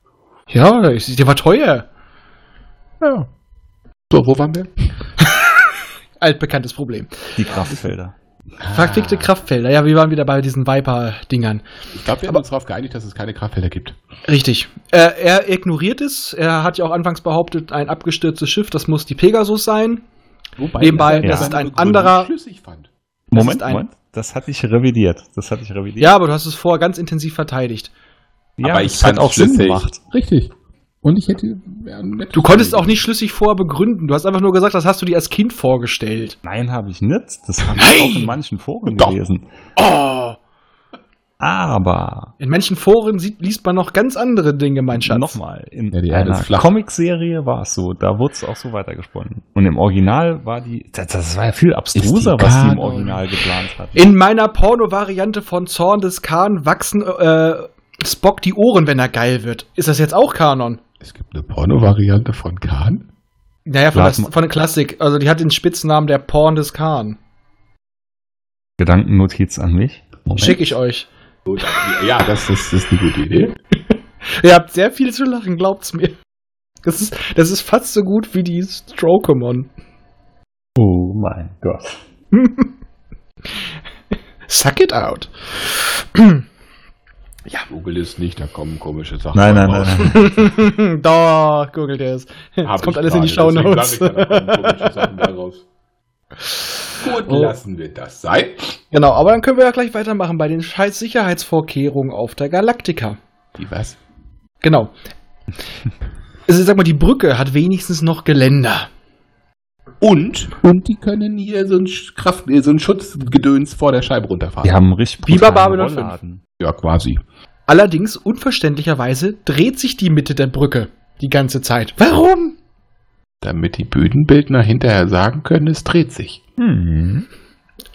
Ja, der war teuer. Ja. So, wo waren wir? Altbekanntes Problem. Die Kraftfelder. Verquickte Kraftfelder. Ja, wir waren wieder bei diesen Viper-Dingern. Ich glaube, wir haben uns darauf geeinigt, dass es keine Kraftfelder gibt. Richtig. Äh, er ignoriert es. Er hat ja auch anfangs behauptet, ein abgestürztes Schiff, das muss die Pegasus sein. Wobei Nebenbei, das seine ist ein anderer- schlüssig fand. Moment, ist ein- Moment. Das hatte ich revidiert. Das hatte ich revidiert. Ja, aber du hast es vorher ganz intensiv verteidigt. ja aber ich es hat fand's auch Sinn schlüssig. gemacht. Richtig. Und ich hätte. ja, Du konntest auch nicht schlüssig vorher begründen. Du hast einfach nur gesagt, das hast du dir als Kind vorgestellt. Nein, habe ich nicht. Das habe ich auch in manchen Foren Doch. gelesen. Oh! Aber In manchen Foren sieht, liest man noch ganz andere Dinge, mein Schatz. nochmal, in Ja, einer. Comicserie war es so, da wurde es auch so weitergesponnen. Und im Original war die, das, das war ja viel abstruser, die was die im? Original geplant hatten. In meiner Porno-Variante von Zorn des Khan wachsen äh, Spock die Ohren, wenn er geil wird. Ist das jetzt auch Kanon? Es gibt eine Porno-Variante von Khan. Naja, von, mal- von der Klassik. Also die hat den Spitznamen der Porn des Khan. Gedankennotiz an mich. Moment. Schicke ich euch. Gut, Ja, das ist, das ist eine gute Idee. Ihr habt sehr viel zu lachen, glaubt's mir. Das ist, das ist fast so gut wie die Strokemon. Oh mein Gott. Suck it out. Google ist nicht, da kommen komische Sachen. Nein, nein, raus. nein, nein. Doch, googelt es. Das kommt alles in die Shownotes. Gut, Oh. lassen wir das sein. Genau, aber dann können wir ja gleich weitermachen bei den scheiß Sicherheitsvorkehrungen auf der Galaktika. Die was? Genau. Also sag mal, die Brücke hat wenigstens noch Geländer. Und, und die können hier so ein, Kraft, äh, so ein Schutzgedöns vor der Scheibe runterfahren. Die haben richtig Wie bei Babylon Rollladen. Ja, quasi. Allerdings, unverständlicherweise, dreht sich die Mitte der Brücke die ganze Zeit. Warum? Damit die Bödenbildner hinterher sagen können, es dreht sich. Hm.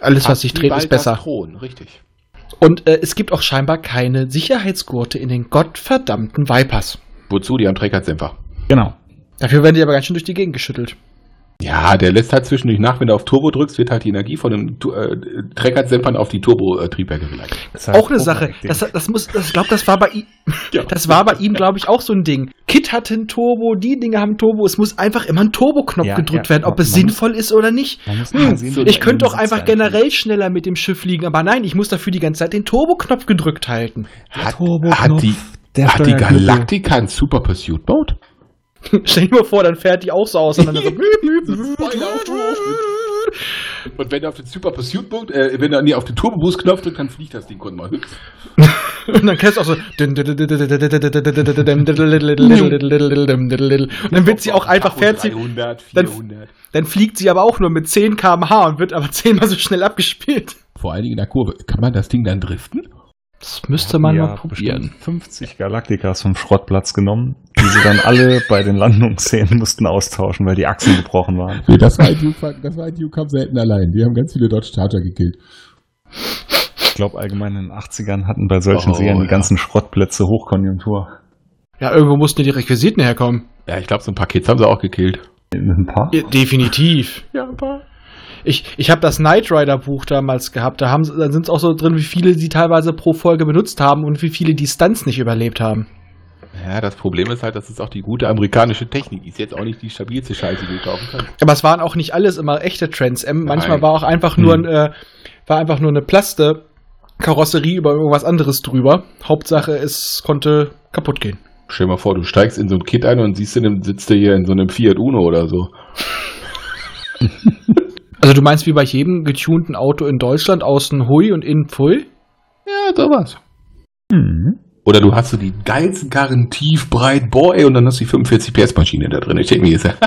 Alles, was sich dreht, ist besser. Thron, richtig. Und äh, es gibt auch scheinbar keine Sicherheitsgurte in den gottverdammten Vipers. Wozu? Die haben Trägheitsdämpfer. Genau. Dafür werden die aber ganz schön durch die Gegend geschüttelt. Ja, der lässt halt zwischendurch nach, wenn du auf Turbo drückst, wird halt die Energie von den Tu- äh, Trägheitsdämpfern auf die Turbo-Triebwerke geleitet. Das heißt auch eine Sache. Das, das muss, das, ich glaube, das war bei ihm, Ja. das war bei ihm, glaube ich, auch so ein Ding. Kit hat ein Turbo, die Dinge haben Turbo. Es muss einfach immer ein Turbo-Knopf Ja, gedrückt ja, werden, ob es sinnvoll ist oder nicht. Muss Hm, sehen, ich könnte doch Sitz einfach generell schneller mit dem Schiff fliegen, aber nein, ich muss dafür die ganze Zeit den Turbo-Knopf gedrückt halten. Hat, hat die, der hat die. Galaktika einen Super Pursuit Mode? Stell dir mal vor, dann fährt die auch so aus und dann so. Und wenn du auf den Super Pursuit Mode, äh, wenn du nee, auf den Turbo Boost Knopf drückst, dann fliegt das Ding kurz mal. Und dann kennst du auch so. Und dann wird sie auch einfach, fährt sie, 300, dann- 400. dann fliegt sie aber auch nur mit 10 km/h und wird aber zehnmal so schnell abgespielt. Vor allen Dingen in der Kurve. Kann man das Ding dann driften? Das müsste man Ja, mal probieren. bestimmt 50 Galaktikas vom Schrottplatz genommen, die sie dann alle bei den Landungsszenen mussten austauschen, weil die Achsen gebrochen waren. Nee, das war ein Duke, das war ein Duke kam selten allein. Die haben ganz viele Dodge Charger gekillt. Ich glaube allgemein in den 80ern hatten bei solchen Oh, Serien die ja. ganzen Schrottplätze Hochkonjunktur. Ja, irgendwo mussten ja die Requisiten herkommen. Ja, ich glaube, so ein paar Kids haben sie auch gekillt. In ein paar? Ja, definitiv. Ja, ein paar. Ich, ich habe das Knight Rider Buch damals gehabt. Da, haben, da sind es auch so drin, wie viele sie teilweise pro Folge benutzt haben und wie viele die Stunts nicht überlebt haben. Ja, das Problem ist halt, das ist auch die gute amerikanische Technik. Ist jetzt auch nicht die stabilste Scheiße, die du kaufen kannst. Aber es waren auch nicht alles immer echte Trans M. Manchmal Nein. war auch einfach nur, Hm. ein, äh, war einfach nur eine Plaste Karosserie über irgendwas anderes drüber. Hauptsache, es konnte kaputt gehen. Stell dir mal vor, du steigst in so ein Kit ein und siehst, in dem, sitzt du hier in so einem Fiat Uno oder so. Also du meinst wie bei jedem getunten Auto in Deutschland außen hui und innen pfui? Ja, sowas. Hm. Oder du hast so die geilsten Karren tief, breit, boah, und dann hast du die 45 PS Maschine da drin. Ich denke mir jetzt,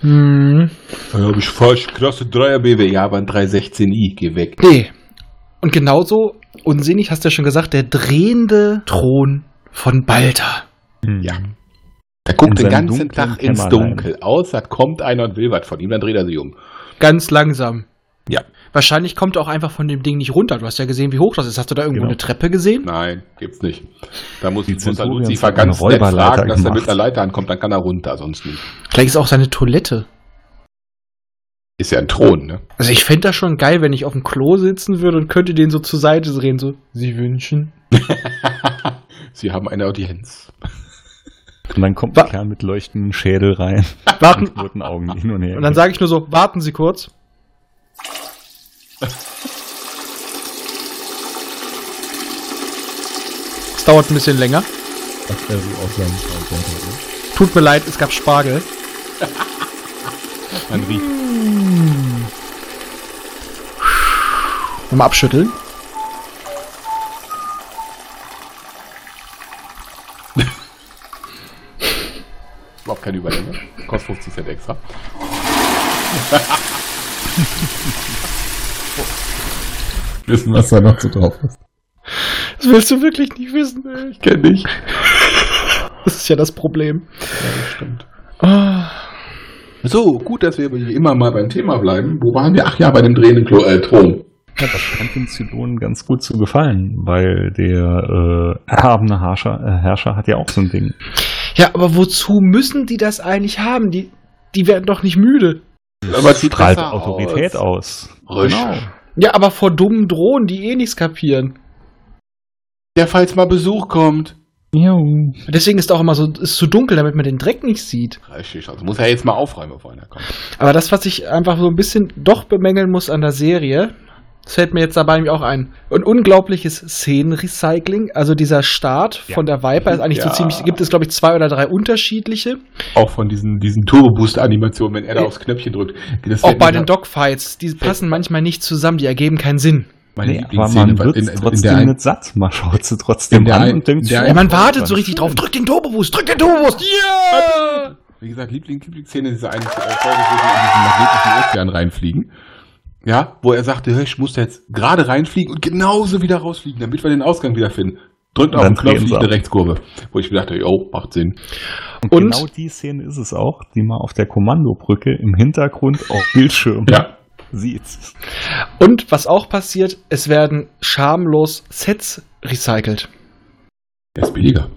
Hm. da hab ich falsch, klasse 3er BW, ja, aber ein 316i, geh weg. Nee. Und genauso unsinnig, hast du ja schon gesagt, der drehende Thron von Balta. Hm. Ja. Da guckt den ganzen Tag ins. Dunkel aus, da kommt einer und will was von ihm, dann dreht er sich um. Ganz langsam. Ja. Wahrscheinlich kommt er auch einfach von dem Ding nicht runter. Du hast ja gesehen, wie hoch das ist. Hast du da irgendwo Genau. eine Treppe gesehen? Nein, gibt's nicht. Da muss, Die muss er Lucifer ganz nett fragen, dass er mit einer Leiter ankommt, dann kann er runter, sonst nicht. Vielleicht ist auch seine Toilette. Ist ja ein Thron, ne? Also ich fände das schon geil, wenn ich auf dem Klo sitzen würde und könnte den so zur Seite drehen, so, Sie wünschen. Sie haben eine Audienz. Und dann kommt Wa- ein Kerl mit leuchtenden Schädel rein Warten. und roten Augen hin und her. Und dann sage ich nur so, warten Sie kurz. Es dauert ein bisschen länger. Das wäre so auch sein Tut mir leid, es gab Spargel. Man riecht. Nochmal abschütteln. Überhaupt keine Überlänge. Kostet 50 Cent extra. Wissen, was da noch so drauf ist. Das willst du wirklich nicht wissen. Ich kenne dich. Das ist ja das Problem. Ja, das stimmt. Ah, So, gut, dass wir immer mal beim Thema bleiben. Wo waren wir? Ach ja, bei dem drehenden Klo äh, Thron. Ja, das scheint den Zylonen ganz gut zu gefallen, weil der äh, erhabene Herrscher, äh, Herrscher hat ja auch so ein Ding. Ja, aber wozu müssen die das eigentlich haben? Die, die werden doch nicht müde. Aber sieht Strahlt Autorität aus. Rüsch. Genau. Ja, aber vor dummen Drohnen, die eh nichts kapieren. Ja, falls mal Besuch kommt. Jo. Deswegen ist auch immer so, ist zu dunkel, damit man den Dreck nicht sieht. Richtig, also muss er jetzt mal aufräumen, bevor einer kommt. Aber das, was ich einfach so ein bisschen doch bemängeln muss an der Serie, das fällt mir jetzt dabei nämlich auch ein. Ein unglaubliches Szenenrecycling. Also dieser Start Ja. von der Viper ist eigentlich so Ja. ziemlich, gibt es glaube ich zwei oder drei unterschiedliche. Auch von diesen, diesen Turbo-Boost-Animationen, wenn er da aufs Knöpfchen drückt. Das Auch bei den Dogfights, die passen manchmal nicht zusammen, die ergeben keinen Sinn. Meine Nee, aber man wird in, in, trotzdem der ein, nicht satt. Man schaut sie trotzdem In der an ein- und denkt, der so, Ja, man wartet so richtig drauf, drück den Turboboost, drück den Turboboost, yeah! wie gesagt, Liebling, Lieblingsszene, diese eine Folge, wo sie in diesen magnetischen Ozean reinfliegen. Ja, wo er sagte, "Hör, ich muss da jetzt gerade reinfliegen und genauso wieder rausfliegen, damit wir den Ausgang wieder finden. Drückt auf den Knopf, fliegt eine. Rechtskurve. Wo ich mir dachte, jo, macht Sinn. Und, Und- genau die Szene ist es auch, die man auf der Kommandobrücke im Hintergrund auf Bildschirm Ja. sieht. Und was auch passiert, es werden schamlos Sets recycelt. Der ist billiger.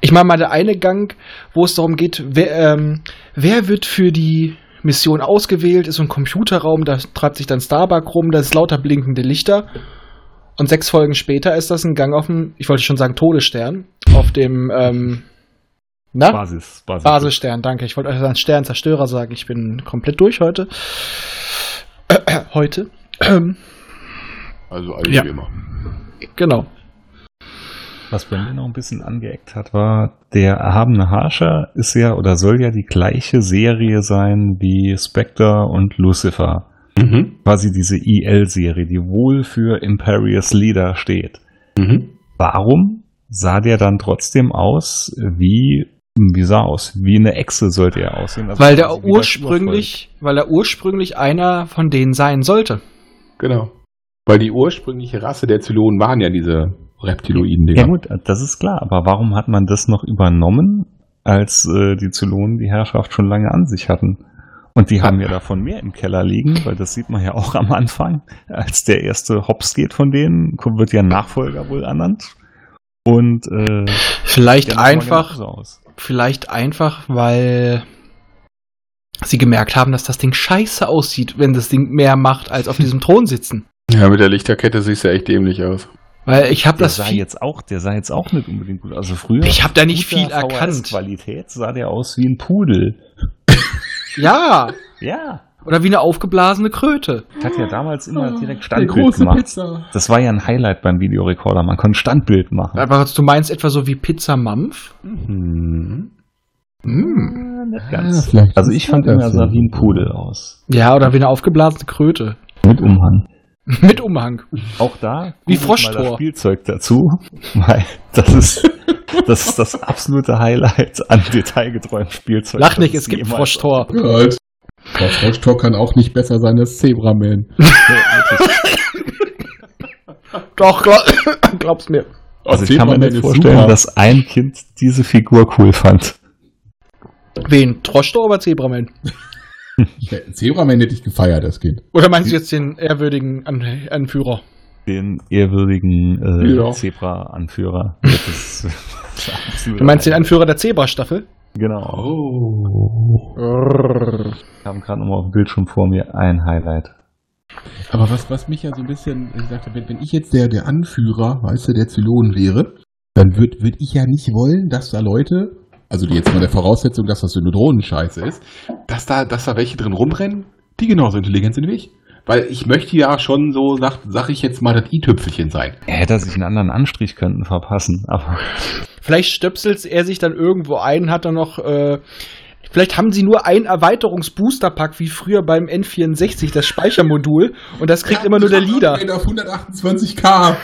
Ich meine mal der eine Gang, wo es darum geht, wer, ähm, wer wird für die Mission ausgewählt, ist so ein Computerraum, da treibt sich dann Starbuck rum, da ist lauter blinkende Lichter. Und sechs Folgen später ist das ein Gang auf dem, ich wollte schon sagen Todesstern, auf dem, ähm, na? Basis, Basis. Basisstern, danke. Ich wollte euch einen Sternzerstörer sagen. Ich bin komplett durch heute. heute. Also eigentlich Ja. wie immer. genau. Was bei mir noch ein bisschen angeeckt hat, war, der erhabene Herrscher ist ja oder soll ja die gleiche Serie sein wie Spectre und Lucifer. Mhm. Quasi diese EL-Serie, die wohl für Imperious Leader steht. Mhm. Warum sah der dann trotzdem aus wie, wie sah aus? Wie eine Echse sollte er aussehen. Also Weil der ursprünglich, weil er ursprünglich einer von denen sein sollte. Genau. Weil die ursprüngliche Rasse der Zylonen waren ja diese reptiloiden Ja Dinger. gut, das ist klar, aber warum hat man das noch übernommen, als äh, die Zylonen die Herrschaft schon lange an sich hatten? Und die haben ja davon mehr im Keller liegen, weil das sieht man ja auch am Anfang, als der erste Hops geht von denen, kommt- wird ja ein Nachfolger wohl ernannt. Und äh, Vielleicht einfach, aus. vielleicht einfach, weil sie gemerkt haben, dass das Ding scheiße aussieht, wenn das Ding mehr macht, als auf diesem Thron sitzen. Ja, mit der Lichterkette siehst du echt dämlich aus. Weil ich habe Der das sah viel, jetzt auch, der sah jetzt auch nicht unbedingt gut. aus. Also früher. Ich hab da nicht viel erkannt. Qualität sah der aus wie ein Pudel. ja, Ja. oder wie eine aufgeblasene Kröte. Hat ja damals immer direkt Die Standbild große gemacht. Pizza. Das war ja ein Highlight beim Videorekorder. Man konnte Standbild machen. Aber du meinst etwa so wie Pizza Mampf? Hm. Mm. Nicht Ah, ganz. also ich fand das immer, er sah wie ein Pudel aus. Ja, oder wie eine aufgeblasene Kröte. Mit Umhang. Mit Umhang. Auch da Wie googelt mal Froschtor. das Spielzeug dazu, weil das ist das, ist das absolute Highlight an detailgetreuem Spielzeug. Lach nicht, es gibt Froschtor. Ja, als der Froschtor kann auch nicht besser sein als Zebraman. Ja. Doch, glaub, glaub's mir. Also ich kann mir nicht vorstellen, super. dass ein Kind diese Figur cool fand. Wen? Troschtor oder Zebraman? Zebraman hätte ich gefeiert, das Kind. Oder meinst du jetzt den ehrwürdigen An Anführer? Den ehrwürdigen äh, Ja. Zebra-Anführer. Du meinst den. Anführer der Zebra-Staffel? Genau. Oh. Ich habe gerade nochmal auf dem Bildschirm vor mir ein Highlight. Aber was, was mich ja so ein bisschen, ich sagte, wenn, wenn ich jetzt der, der Anführer, weißt du, der Zylonen wäre, dann würde würd ich ja nicht wollen, dass da Leute, also die jetzt mal der Voraussetzung, dass das so eine Drohnenscheiße ist, Dass da, dass da welche drin rumrennen, die genauso intelligent sind wie ich. Weil ich möchte ja schon so, sag, sag ich jetzt mal, das i-Tüpfelchen sein. Er hätte sich einen anderen Anstrich könnten verpassen, aber Vielleicht stöpselt er sich dann irgendwo ein, hat dann noch. Äh, vielleicht haben sie nur ein Erweiterungsbooster-Pack wie früher beim N64, das Speichermodul, und das kriegt immer nur der Leader. Auf 128k.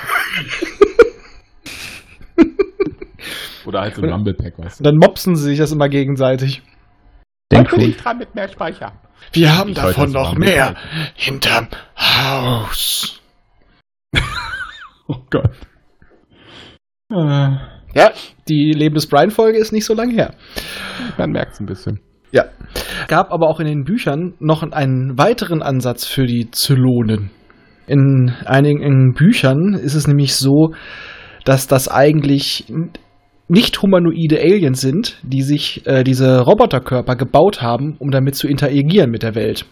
Oder halt so Ein Rumble Pack, weißt Und dann mopsen sie sich das immer gegenseitig. denk schon, dran mit mehr Speicher. Wir haben Ich davon noch mehr hinterm Haus. Oh Gott. Äh, Ja, die Leben des Brian-Folge ist nicht so lang her. Man merkt es ein bisschen. Ja. Gab aber auch in den Büchern noch einen weiteren Ansatz für die Zylonen. In einigen Büchern ist es nämlich so, dass das eigentlich nicht humanoide Aliens sind, die sich äh, diese Roboterkörper gebaut haben, um damit zu interagieren mit der Welt.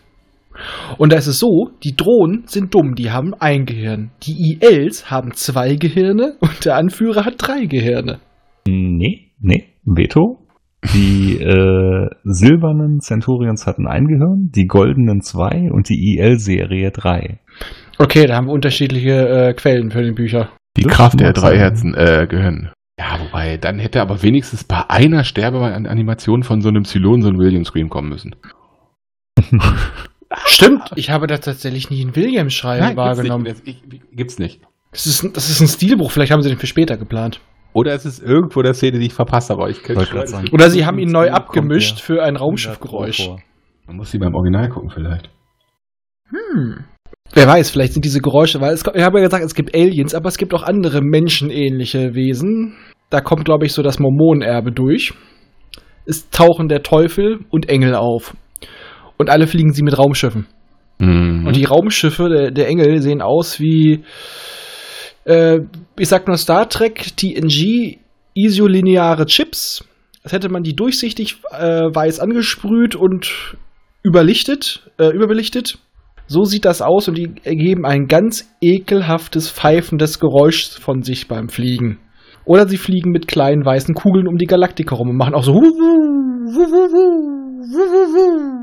Und da ist es so, die Drohnen sind dumm, die haben ein Gehirn. Die ILs haben zwei Gehirne und der Anführer hat drei Gehirne. nee, nee, Veto. Die äh, silbernen Centurions hatten ein Gehirn, die goldenen zwei und die IL-Serie drei. Okay, da haben wir unterschiedliche äh, Quellen für den Bücher. Die Kraft der drei. Herzen äh, gehören. Ja, wobei, dann hätte aber wenigstens bei einer Sterbeanimation von so einem Zylon so ein William Scream kommen müssen. Stimmt, ich habe da tatsächlich nie einen Williams-Schreiben wahrgenommen. Gibt's nicht. Das- ich- Gibt's nicht. Das ist, ein- das ist ein Stilbruch, vielleicht haben sie den für später geplant. Oder es ist irgendwo der Szene, die ich verpasst habe, aber ich Wollte grad sagen. Oder sie haben ihn neu Kommt abgemischt für ein 100 Raumschiffgeräusch. Man muss sie beim Original gucken vielleicht. Hm. Wer weiß, vielleicht sind diese Geräusche, weil es, ich habe ja gesagt, es gibt Aliens, aber es gibt auch andere menschenähnliche Wesen. Da kommt, glaube ich, so das Mormonenerbe durch. Es tauchen der Teufel und Engel auf. Und alle fliegen sie mit Raumschiffen. Mhm. Und die Raumschiffe der, der Engel sehen aus wie, äh, ich sag nur Star Trek, TNG, isolineare Chips. Als hätte man die durchsichtig äh, weiß angesprüht und überlichtet, äh, überbelichtet. So sieht das aus und die ergeben ein ganz ekelhaftes, pfeifendes Geräusch von sich beim Fliegen. Oder sie fliegen mit kleinen weißen Kugeln um die Galaktik herum und machen auch so.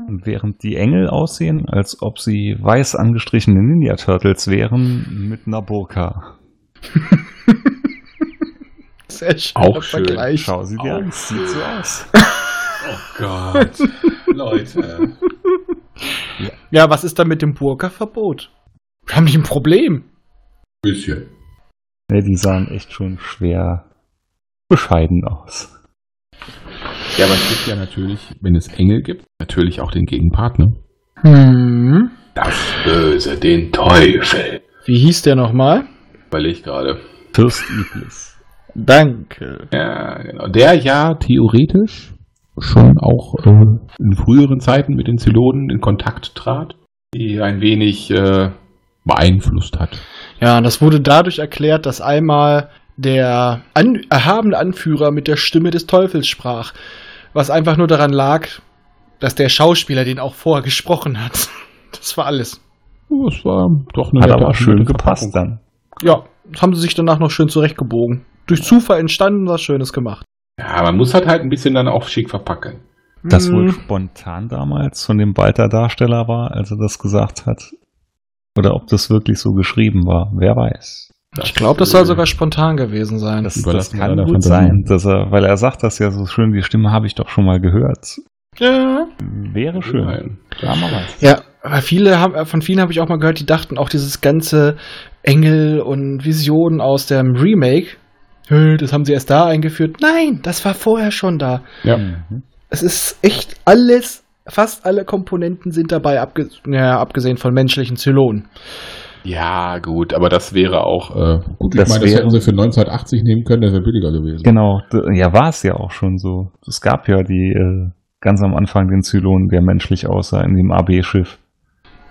Und während die Engel aussehen, als ob sie weiß angestrichene Ninja Turtles wären, mit einer Burka. Sehr schön. Auch schön. Vergleich. Schau sie dir an, sieht so aus. Oh Gott. Leute. Ja, was ist da mit dem Burka-Verbot? Wir haben nicht ein Problem. Bisschen. Ja, die sahen echt schon schwer bescheiden aus. Ja, aber es gibt ja natürlich, wenn es Engel gibt, natürlich auch den Gegenpart, ne? Hm. Das Böse, den Teufel. Wie hieß der nochmal? Überleg gerade. Fürst Iblis. Danke. Ja, genau. Der ja theoretisch schon auch äh, in früheren Zeiten mit den Zylonen in Kontakt trat, die ein wenig äh, beeinflusst hat. Ja, das wurde dadurch erklärt, dass einmal der an erhabene Anführer mit der Stimme des Teufels sprach, was einfach nur daran lag, dass der Schauspieler den auch vorher gesprochen hat. Das war alles. Das war doch eine Hat aber schön gepasst dann. Ja, das haben sie sich danach noch schön zurechtgebogen. Durch Zufall entstanden, was Schönes gemacht. Ja, man muss halt halt ein bisschen dann auch schick verpacken. Das wohl Hm, spontan damals von dem Balter Darsteller war, als er das gesagt hat. Oder ob das wirklich so geschrieben war. Wer weiß. Ich glaube, das soll sogar spontan gewesen sein. Das, das kann gut sein, dass er, weil er sagt das ja so schön, die Stimme habe ich doch schon mal gehört. Ja. Wäre schön. Nein. Ja, man weiß. Ja, aber viele haben, von vielen habe ich auch mal gehört, die dachten auch dieses ganze Engel und Visionen aus dem Remake, "Hö, das haben sie erst da eingeführt. Nein, das war vorher schon da. Ja. Mhm. Es ist echt alles, fast alle Komponenten sind dabei, abge ja, abgesehen von menschlichen Zylonen. Ja, gut, aber das wäre auch. Äh, Gut, ich Das meine, das hätten sie für 1980 nehmen können, das wäre billiger gewesen. Genau, ja, war es ja auch schon so. Es gab ja die äh, ganz am Anfang den Zylon, der menschlich aussah in dem AB-Schiff.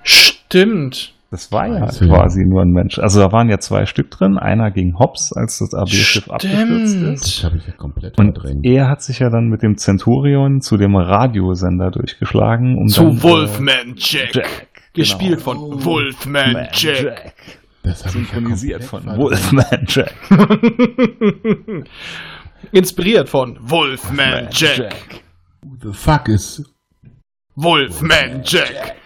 Stimmt. Das war ja Scheiße. quasi nur ein Mensch. Also da waren ja zwei Stück drin. Einer ging hops, als das AB-Schiff abgestürzt ist. Das habe ich ja komplett Und verdrängt. er hat sich ja dann mit dem Centurion zu dem Radiosender durchgeschlagen. Um Zu dann, äh, Wolfman Jack. Jack. Gespielt genau. von Wolfman Man Jack. Das hab ich ja Synchronisiert von Wolfman Jack. Inspiriert von Wolfman Jack. verdrängt. Who the fuck is Wolfman Jack.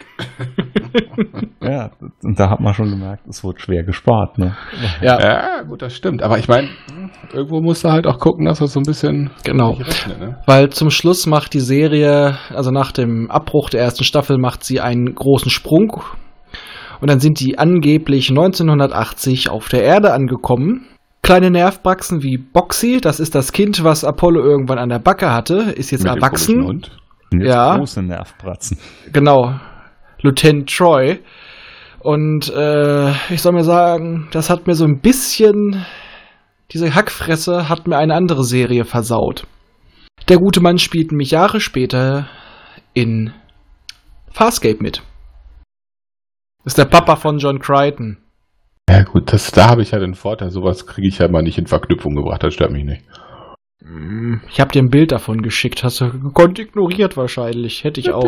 Ja, und da hat man schon gemerkt, es wurde schwer gespart, ne? Ja, Ja, gut, das stimmt. Aber ich meine, irgendwo musst du halt auch gucken, dass das so ein bisschen Genau. rechnet, ne? weil zum Schluss macht die Serie, also nach dem Abbruch der ersten Staffel, macht sie einen großen Sprung. Und dann sind die angeblich 1980 auf der Erde angekommen. Kleine Nervbraxen wie Boxy, das ist das Kind, was Apollo irgendwann an der Backe hatte, ist jetzt Mit dem erwachsen. Hund. Und jetzt Ja. große Nervbratzen. Genau. Lieutenant Troy. Und äh, ich soll mir sagen, das hat mir so ein bisschen. Diese Hackfresse hat mir eine andere Serie versaut. Der gute Mann spielt mich Jahre später in Farscape mit. Ist der Papa von John Crichton. Ja gut, das, da habe ich ja den Vorteil, sowas kriege ich ja mal nicht in Verknüpfung gebracht, das stört mich nicht. Ich habe dir ein Bild davon geschickt, hast du gekonnt ignoriert wahrscheinlich. Hätte ich auch.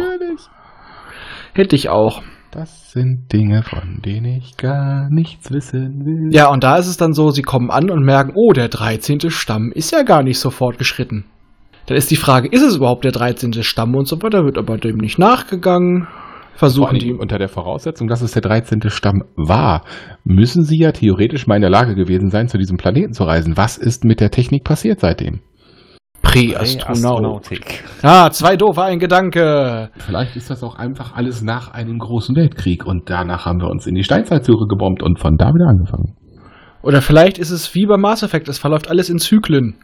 Hätte ich auch. Das sind Dinge, von denen ich gar nichts wissen will. Ja, und da ist es dann so, sie kommen an und merken, oh, der 13. Stamm ist ja gar nicht so fortgeschritten. Dann ist die Frage, ist es überhaupt der 13. Stamm und so weiter, wird aber dem nicht nachgegangen. Versuchen die. unter der Voraussetzung, dass es der 13. Stamm war, müssen sie ja theoretisch mal in der Lage gewesen sein, zu diesem Planeten zu reisen. Was ist mit der Technik passiert seitdem? Präastronaut. Ah, zwei doofe, ein Gedanke. Vielleicht ist das auch einfach alles nach einem großen Weltkrieg und danach haben wir uns in die Steinzeit zurückgebombt und von da wieder angefangen. Oder vielleicht ist es wie bei Mass Effect, es verläuft alles in Zyklen.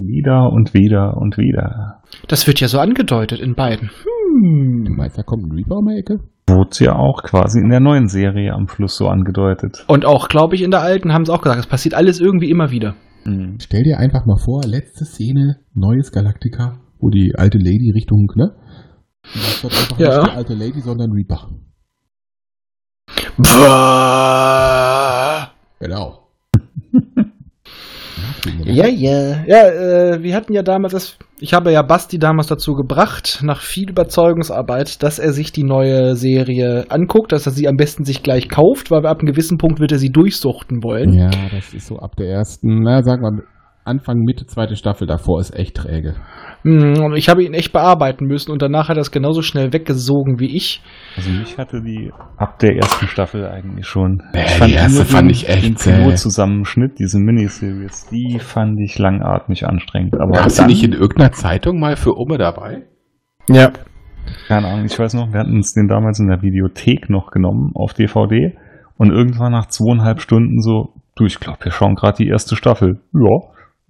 Wieder und wieder und wieder. Das wird ja so angedeutet in beiden. Du Hm. meinst, da kommt ein Reaper um die Ecke? Wurde ja auch quasi in der neuen Serie am Schluss so angedeutet. Und auch, glaube ich, in der alten haben sie auch gesagt, es passiert alles irgendwie immer wieder. Mhm. Stell dir einfach mal vor, letzte Szene, neues Galactica, wo die alte Lady Richtung, ne? Und das wird einfach Ja. nicht die alte Lady, sondern Reaper. Genau. Ja, ja. Ja, äh, wir hatten ja damals das. Ich habe ja Basti damals dazu gebracht, nach viel Überzeugungsarbeit, dass er sich die neue Serie anguckt, dass er sie am besten sich gleich kauft, weil ab einem gewissen Punkt wird er sie durchsuchten wollen. Ja, das ist so ab der ersten, na, sagen wir Anfang, Mitte, zweite Staffel davor ist echt träge. Hm, und ich habe ihn echt bearbeiten müssen und danach hat er es genauso schnell weggesogen wie ich. Also mich hatte die ab der ersten Staffel eigentlich schon. Nee, die erste fand den- ich echt Den zäh. Pilotzusammenschnitt, diese Miniseries, die fand ich langatmig anstrengend. Aber Warst du nicht in irgendeiner Zeitung mal für Umme dabei? Ja. keine Ahnung, ich weiß noch, wir hatten uns den damals in der Videothek noch genommen auf DVD und irgendwann nach zweieinhalb Stunden so, du, ich glaube, wir schauen gerade die erste Staffel. Ja.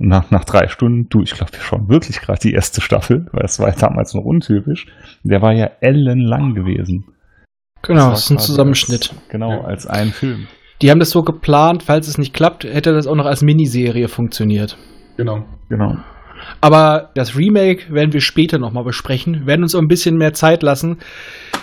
Nach, nach drei Stunden, du, ich glaube, wir schauen wirklich gerade die erste Staffel, weil es war ja damals noch untypisch. Der war ja ellenlang gewesen. Genau, das ist ein Zusammenschnitt. Als, genau, Ja. als ein Film. Die haben das so geplant, falls es nicht klappt, hätte das auch noch als Miniserie funktioniert. Genau. Genau. Aber das Remake werden wir später nochmal besprechen. Wir werden uns auch ein bisschen mehr Zeit lassen,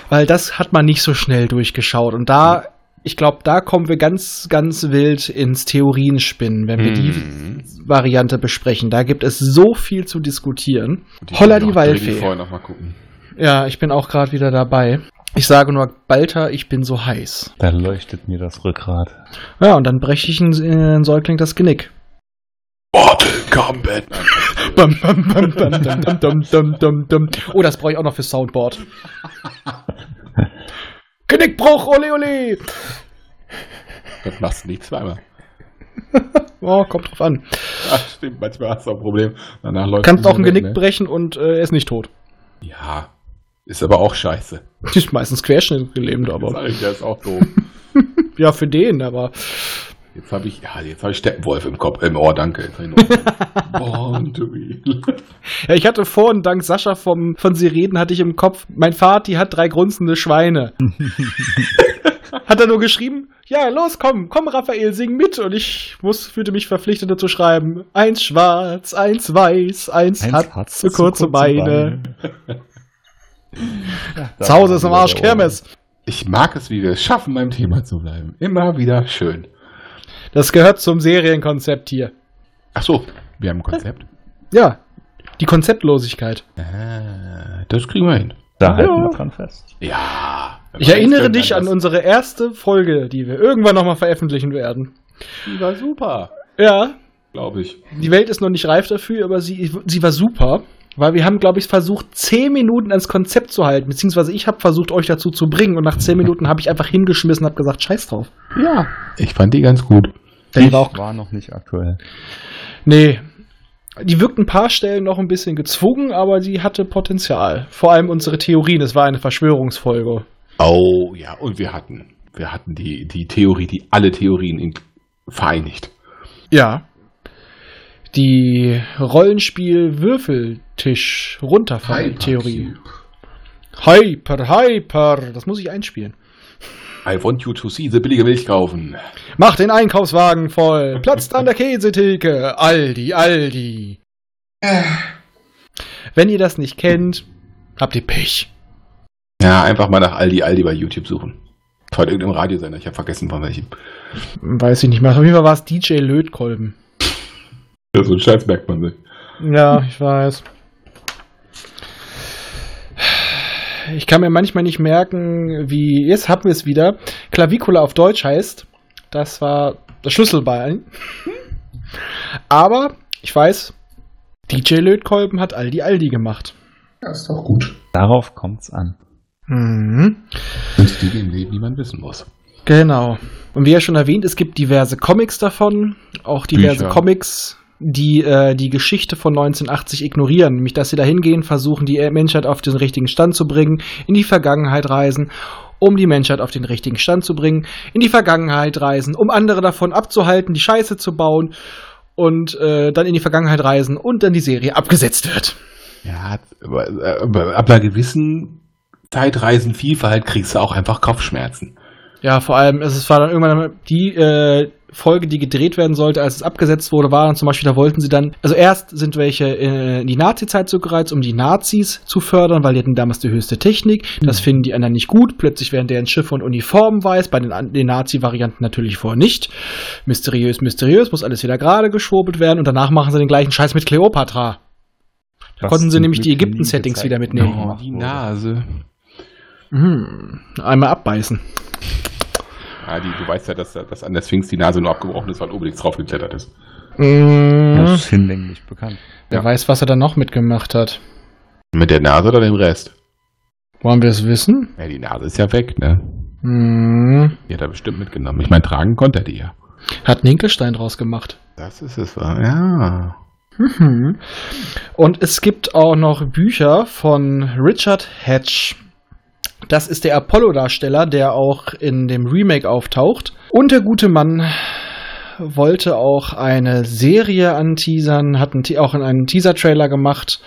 weil das hat man nicht so schnell durchgeschaut. Und da, ich glaube, da kommen wir ganz, ganz wild ins Theorienspinnen, wenn wir Mhm. die Variante besprechen. Da gibt es so viel zu diskutieren. Und Holla die Waldfee. vorher noch mal gucken. Ja, ich bin auch gerade wieder dabei. Ich sage nur, Balter, ich bin so heiß. Da leuchtet mir das Rückgrat. Ja, und dann breche ich ein Säugling das Genick. Mortal Kombat. Bam, bam, bam, bam. Oh, das brauche ich auch noch für Soundboard. Genickbruch, ole, ole. Das machst du nicht zweimal. Oh, kommt drauf an. Ja, stimmt, manchmal hast du ein Problem. Danach läuft Kannst auch ein Genick ne? brechen und äh, er ist nicht tot. Ja, ist aber auch scheiße. Die ist meistens querschnittgelähmt, Das aber. der ist auch doof. Ja, für den, aber. Jetzt habe ich, ja, jetzt habe ich Steppenwolf im Kopf, im Ohr, danke. Born to be. Ja, ich hatte vorhin, dank Sascha vom, von Sirenen, hatte ich im Kopf, mein Vati hat drei grunzende Schweine. hat er nur geschrieben, ja, los, komm, komm, Raphael, sing mit. Und ich muss, fühlte mich verpflichtet dazu schreiben, eins schwarz, eins weiß, eins, hat hat's zu kurze Beine. Zu Hause ist am Arsch Kermes. Ich mag es, wie wir es schaffen, beim Thema zu bleiben. Immer wieder schön. Das gehört zum Serienkonzept hier. Ach so, wir haben ein Konzept. Ja, die Konzeptlosigkeit. Ah, das kriegen wir hin. Da halten Ja. wir dran fest. Ja. Ich erinnere dich an unsere erste Folge, die wir irgendwann nochmal veröffentlichen werden. Die war super, Ja, glaube ich. die Welt ist noch nicht reif dafür, aber sie, sie war super. Weil wir haben, glaube ich, versucht, zehn Minuten ans Konzept zu halten, beziehungsweise ich habe versucht, euch dazu zu bringen und nach zehn Minuten habe ich einfach hingeschmissen und habe gesagt, scheiß drauf. Ja, ich fand die ganz gut. Der war auch, war noch nicht aktuell. nee, die wirkt ein paar Stellen noch ein bisschen gezwungen, aber sie hatte Potenzial. Vor allem unsere Theorien, es war eine Verschwörungsfolge. Oh, ja, und wir hatten, wir hatten die, die Theorie, die alle Theorien in, vereinigt. Ja. Die Rollenspiel-Würfeltisch-Runterfall-Theorie. Hyper, Hyper, das muss ich einspielen. I want you to see the billige Milch kaufen. Mach den Einkaufswagen voll. Platzt an der Käsetheke. Aldi, Aldi. Wenn ihr das nicht kennt, habt ihr Pech. Ja, einfach mal nach Aldi Aldi bei YouTube suchen. Von irgendeinem Radiosender, ich habe vergessen von welchem. Weiß ich nicht mehr. Auf jeden Fall war es DJ Lötkolben. Ja, so ein Scheiß merkt man sich. Ja, ich weiß. Ich kann mir manchmal nicht merken, wie. Jetzt haben wir es wieder. Clavicula auf Deutsch heißt. Das war das Schlüsselbein. Aber ich weiß, DJ Lötkolben hat Aldi Aldi gemacht. Ja, ist doch gut. Darauf kommt's an. Mhm. Fünf Dinge im Leben, die man wissen muss. Genau. Und wie ja schon erwähnt, es gibt diverse Comics davon, auch diverse Bücher. Comics, die äh, die Geschichte von 1980 ignorieren, nämlich dass sie da hingehen, versuchen die Menschheit auf den richtigen Stand zu bringen, in die Vergangenheit reisen, um die Menschheit auf den richtigen Stand zu bringen, in die Vergangenheit reisen, um andere davon abzuhalten, die Scheiße zu bauen und äh, dann in die Vergangenheit reisen und dann die Serie abgesetzt wird. Ja, aber ab einer gewissen Zeitreisenvielfalt kriegst du auch einfach Kopfschmerzen. Ja, vor allem, es war dann irgendwann die äh, Folge, die gedreht werden sollte, als es abgesetzt wurde, war dann zum Beispiel, da wollten sie dann, also erst sind welche äh, in die Nazi-Zeit zurückgereizt, um die Nazis zu fördern, weil die hatten damals die höchste Technik. Das finden die anderen nicht gut. Plötzlich werden deren Schiffe und Uniformen weiß, bei den, den Nazi-Varianten natürlich vorher nicht. Mysteriös, mysteriös, muss alles wieder gerade geschwurbelt werden und danach machen sie den gleichen Scheiß mit Kleopatra. Da Was konnten sie nämlich die Ägypten-Settings wieder mitnehmen. Oh, die Nase. Hm, einmal abbeißen. Ja, die, du weißt ja, dass, dass an der Sphinx die Nase nur abgebrochen ist, weil Obelix draufgeklettert ist. Mm, Das ist hinlänglich bekannt. wer Ja. weiß, was er dann noch mitgemacht hat. Mit der Nase oder dem Rest? Wollen wir es wissen? Ja, die Nase ist ja weg, ne? Hm. Die hat er bestimmt mitgenommen. Ich meine, tragen konnte er die ja. Hat Ninkelstein draus gemacht. Das ist es, ja. Mhm. Und es gibt auch noch Bücher von Richard Hatch. Das ist der Apollo-Darsteller, der auch in dem Remake auftaucht. Und der gute Mann wollte auch eine Serie anteasern, hat einen, auch einen Teaser-Trailer gemacht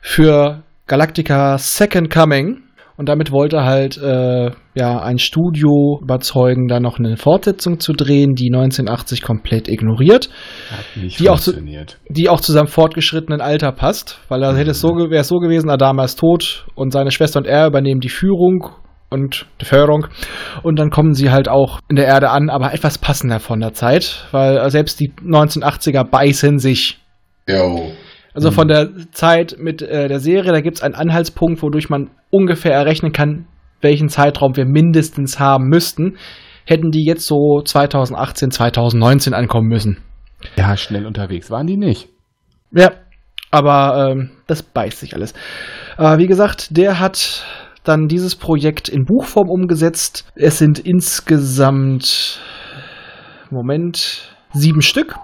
für Galactica Second Coming. Und damit wollte er halt äh, ja ein Studio überzeugen, da noch eine Fortsetzung zu drehen, die 1980 komplett ignoriert Hat nicht Die auch zu- funktioniert. die auch zu seinem fortgeschrittenen Alter passt, weil er hätte es so wäre es so gewesen, Adama ist tot und seine Schwester und er übernehmen die Führung und die Förderung und dann kommen sie halt auch in der Erde an, aber etwas passender von der Zeit, weil selbst die 1980er beißen sich. Jo. Also von der Zeit mit äh, der Serie, da gibt es einen Anhaltspunkt, wodurch man ungefähr errechnen kann, welchen Zeitraum wir mindestens haben müssten. Hätten die jetzt so 2018, 2019 ankommen müssen. Ja, schnell unterwegs waren die nicht. Ja, aber ähm, das beißt sich alles. Äh, wie gesagt, der hat dann dieses Projekt in Buchform umgesetzt. Es sind insgesamt, Moment, sieben Stück.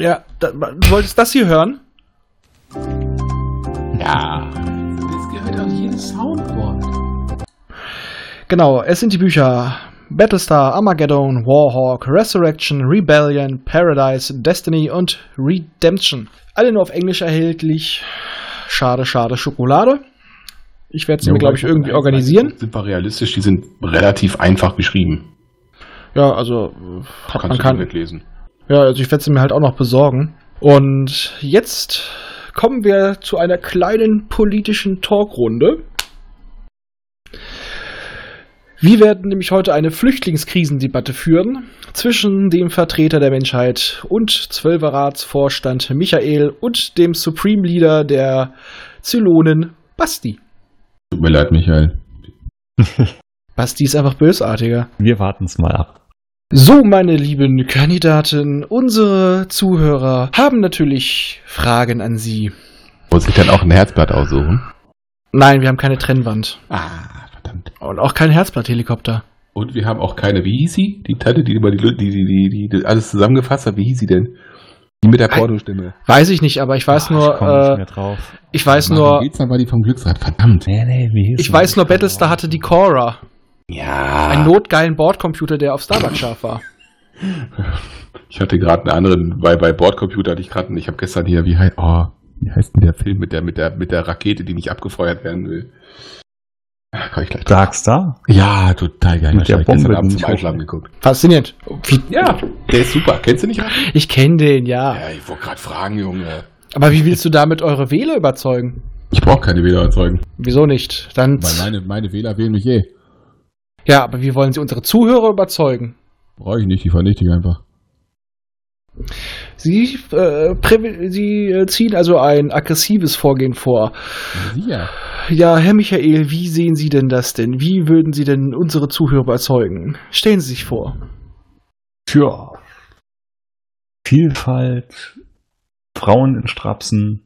Ja, da, du wolltest das hier hören? Ja. Das gehört auf jedes Soundboard. Genau, es sind die Bücher Battlestar, Armageddon, Warhawk, Resurrection, Rebellion, Paradise, Destiny und Redemption. Alle nur auf Englisch erhältlich. Schade, schade, Schokolade. Ich werde sie mir, glaube ich, irgendwie organisieren. Sind wir realistisch, die sind relativ einfach geschrieben. Ja, also äh, hat man Kannst du kann. lesen. Ja, also ich werde sie mir halt auch noch besorgen. Und jetzt kommen wir zu einer kleinen politischen Talkrunde. Wir werden nämlich heute eine Flüchtlingskrisendebatte führen zwischen dem Vertreter der Menschheit und Zwölferratsvorstand Michael und dem Supreme Leader der Zylonen Basti. Tut mir leid, Michael. Basti ist einfach bösartiger. Wir warten es mal ab. So, meine lieben Kandidaten, unsere Zuhörer haben natürlich Fragen an Sie. Muss ich dann auch ein Herzblatt aussuchen? Nein, wir haben keine Trennwand. Ah, verdammt. Und auch kein Herzblatthelikopter. Und wir haben auch keine, wie hieß sie? Die Tante, die über die, die, die, die, die alles zusammengefasst hat, wie hieß sie denn? Die mit der Pornostimme. Weiß ich nicht, aber ich weiß Boah, nur, ich komm nicht äh, mehr drauf. ich weiß Maren nur, Getzner war die vom Glücksrad, verdammt. Nee, nee, wie hieß ich weiß nur, Battlestar hatte die Cora. Ja. Einen notgeilen Bordcomputer, der auf Starbucks scharf war. Ich hatte gerade einen anderen, bei, bei Bordcomputer hatte ich gerade, ich habe gestern hier, wie heißt, oh, wie heißt denn der Film mit der, mit der, mit der Rakete, die nicht abgefeuert werden will? Ah, Komm ich gleich drauf. Darkstar? Ja, total geil. Mit der ich gestern Bombe, Abend die zum nicht Einschlafen geguckt. Faszinierend. Wie, Ja, der ist super. Kennst du nicht? Raffi? ich kenne den, ja. Ja, ich wollte gerade fragen, Junge. Aber wie willst du damit eure Wähler überzeugen? Ich brauche keine Wähler erzeugen. Wieso nicht? Dann. Weil meine, meine Wähler wählen mich eh. Ja, aber wie wollen sie unsere Zuhörer überzeugen? Brauche ich nicht, die vernichte ich einfach. Sie, äh, Sie äh, ziehen also ein aggressives Vorgehen vor. Ja. Ja, Herr Michael, wie sehen Sie denn das denn? Wie würden Sie denn unsere Zuhörer überzeugen? Stellen Sie sich vor. Für Vielfalt, Frauen in Strapsen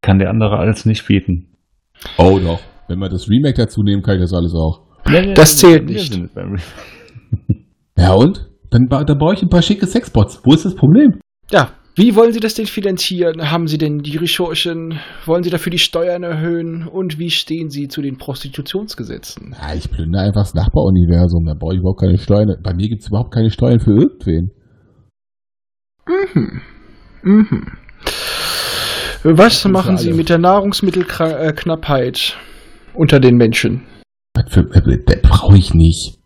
kann der andere alles nicht bieten. Oh doch. Wenn wir das Remake dazu nehmen, kann ich das alles auch. Das zählt nicht. Ja und? Dann, ba- dann baue ich ein paar schicke Sexbots. Wo ist das Problem? Ja, wie wollen Sie das denn finanzieren? Haben Sie denn die Ressourcen? Wollen Sie dafür die Steuern erhöhen? Und wie stehen Sie zu den Prostitutionsgesetzen? Ja, ich plündere einfach das Nachbaruniversum. Da brauche ich überhaupt keine Steuern. Bei mir gibt es überhaupt keine Steuern für irgendwen. Mhm. Mhm. Was machen Sie mit der Nahrungsmittelknappheit unter den Menschen? Was für, äh, das brauche ich nicht.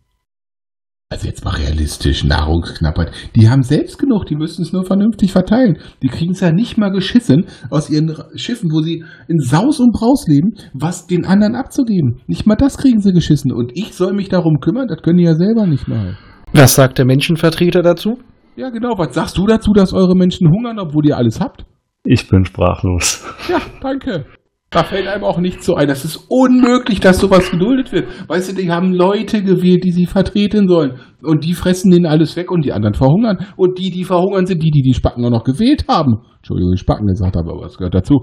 Also jetzt mal realistisch, Nahrungsknappheit. Die haben selbst genug, die müssen es nur vernünftig verteilen. Die kriegen es ja nicht mal geschissen aus ihren Schiffen, wo sie in Saus und Braus leben, was den anderen abzugeben. Nicht mal das kriegen sie geschissen. Und ich soll mich darum kümmern, das können die ja selber nicht mal. Was sagt der Menschenvertreter dazu? Ja genau, was sagst du dazu, dass eure Menschen hungern, obwohl ihr alles habt? Ich bin sprachlos. Ja, danke. Da fällt einem auch nicht so ein. Das ist unmöglich, dass sowas geduldet wird. Weißt du, die haben Leute gewählt, die sie vertreten sollen. Und die fressen denen alles weg und die anderen verhungern. Und die, die verhungern, sind die, die die Spacken auch noch gewählt haben. Entschuldigung, ich Spacken gesagt habe, aber es gehört dazu.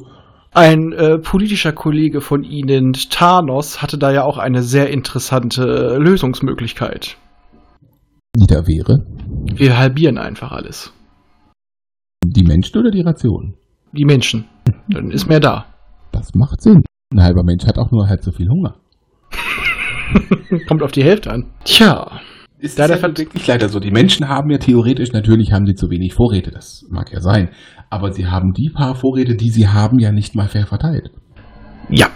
Ein äh, politischer Kollege von Ihnen, Thanos, hatte da ja auch eine sehr interessante äh, Lösungsmöglichkeit. Die da wäre. Wir halbieren einfach alles. Die Menschen oder die Ration? Die Menschen. Dann ist mehr da. Das macht Sinn. Ein halber Mensch hat auch nur halb so viel Hunger. Kommt auf die Hälfte an. Tja, Ist Da ja der Vert- wirklich leider so. Die Menschen haben ja Theoretisch natürlich haben sie zu wenig Vorräte, das mag ja sein. Aber sie haben die paar Vorräte, die sie haben, ja nicht mal fair verteilt. ja.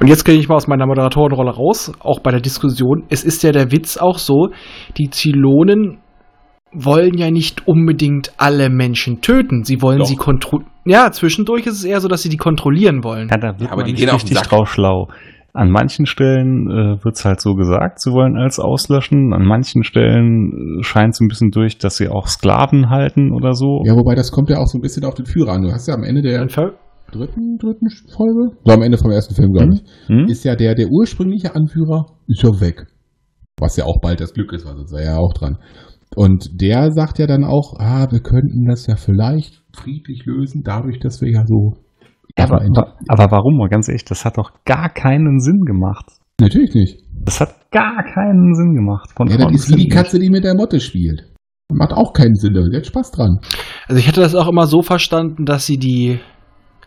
Und jetzt gehe ich mal aus meiner Moderatorenrolle raus, auch bei der Diskussion. Es ist ja der Witz auch so, die Zylonen wollen ja nicht unbedingt alle Menschen töten. Sie wollen Doch. sie kontrollieren. Ja, zwischendurch ist es eher so, dass sie die kontrollieren wollen. Ja, da wird Ja, aber man die nicht gehen auf den richtig Sack. drauf schlau. An manchen Stellen äh, wird's halt so gesagt, sie wollen alles auslöschen. An manchen Stellen äh, scheint es ein bisschen durch, dass sie auch Sklaven halten oder so. Ja, wobei das kommt ja auch so ein bisschen auf den Führer an. Du hast ja am Ende der dritten, dritten Folge, so am Ende vom ersten Film, glaube ich, Hm? ist ja der, der ursprüngliche Anführer, ist ja weg. Was ja auch bald das Glück ist, weil sonst sei er ja auch dran. Und der sagt ja dann auch, ah, wir könnten das ja vielleicht friedlich lösen, dadurch, dass wir ja so. aber, aber, aber warum? Mal ganz ehrlich, das hat doch gar keinen Sinn gemacht. Natürlich nicht. Das hat gar keinen Sinn gemacht. Von Ja, das ist wie die. Katze, die mit der Motte spielt. Macht auch keinen Sinn, da hat Spaß dran. Also ich hätte das auch immer so verstanden, dass sie die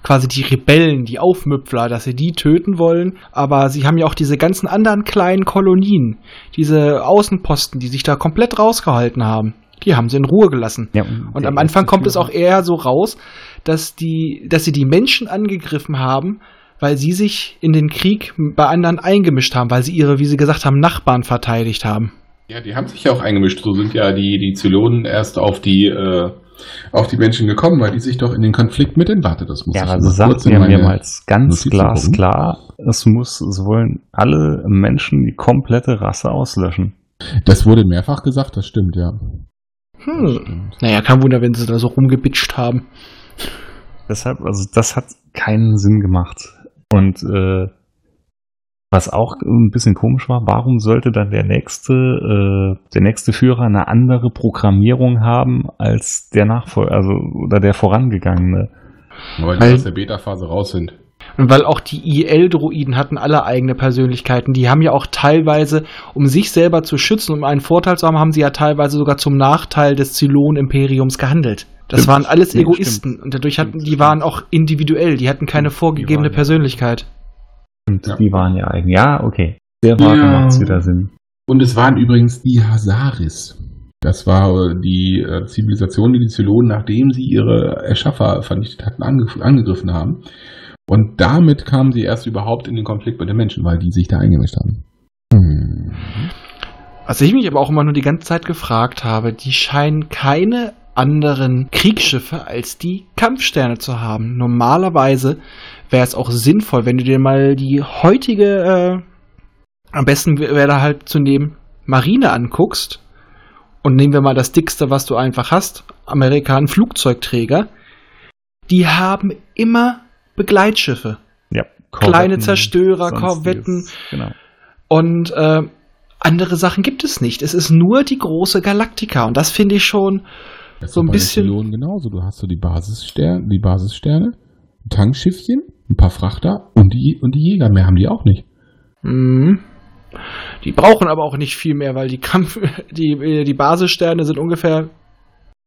quasi die Rebellen, die Aufmüpfler, dass sie die töten wollen, aber sie haben ja auch diese ganzen anderen kleinen Kolonien, diese Außenposten, die sich da komplett rausgehalten haben. Die haben sie in Ruhe gelassen. Ja, Und am Anfang kommt es auch eher so raus, dass die, dass sie die Menschen angegriffen haben, weil sie sich in den Krieg bei anderen eingemischt haben, weil sie ihre, wie sie gesagt haben, Nachbarn verteidigt haben. Ja, die haben sich ja auch eingemischt. So sind ja die, die Zylonen erst auf die, äh, auf die Menschen gekommen, weil die sich doch in den Konflikt mit den Warte, das muss Ja, ich in ja meine- mehrmals ganz glasklar, es muss, es wollen alle Menschen die komplette Rasse auslöschen. Das wurde mehrfach gesagt, das stimmt, ja. Hm. Stimmt. Naja, kein Wunder, wenn sie da so rumgebitscht haben. Deshalb, also das hat keinen Sinn gemacht. Und äh, was auch ein bisschen komisch war, warum sollte dann der nächste, äh, der nächste Führer eine andere Programmierung haben als der Nachfolger, also oder der vorangegangene? Weil die Weil- aus der Beta-Phase raus sind. Und weil auch die IL-Droiden hatten alle eigene Persönlichkeiten. Die haben ja auch teilweise, um sich selber zu schützen, um einen Vorteil zu haben, haben sie ja teilweise sogar zum Nachteil des Zylon-Imperiums gehandelt. Das stimmt. waren alles Egoisten nee, und dadurch hatten, die waren auch individuell, die hatten keine vorgegebene Persönlichkeit. Und ja. die waren ja eigen. Ja, okay. Der war ja. macht's wieder Sinn. Und es waren übrigens die Hazaris. Das war äh, die äh, Zivilisation, die die Zylonen, nachdem sie ihre Erschaffer vernichtet hatten, angegriffen haben. Und damit kamen sie erst überhaupt in den Konflikt mit den Menschen, weil die sich da eingemischt haben. Hm. Was ich mich aber auch immer nur die ganze Zeit gefragt habe, die scheinen keine anderen Kriegsschiffe als die Kampfsterne zu haben. Normalerweise wäre es auch sinnvoll, wenn du dir mal die heutige, äh, am besten wäre da halt zu nehmen, Marine anguckst. Und nehmen wir mal das dickste, was du einfach hast, Amerikaner Flugzeugträger. Die haben immer Begleitschiffe. Ja, Kleine Zerstörer, Korvetten. Genau. Und äh, andere Sachen gibt es nicht. Es ist nur die große Galaktika. Und das finde ich schon das so ein bisschen. genauso. Du hast so die Basissterne, die Basissterne, Tankschiffchen, ein paar Frachter und die, und die Jäger. Mehr haben die auch nicht. Mhm. Die brauchen aber auch nicht viel mehr, weil die Kampf, die, die Basissterne sind ungefähr,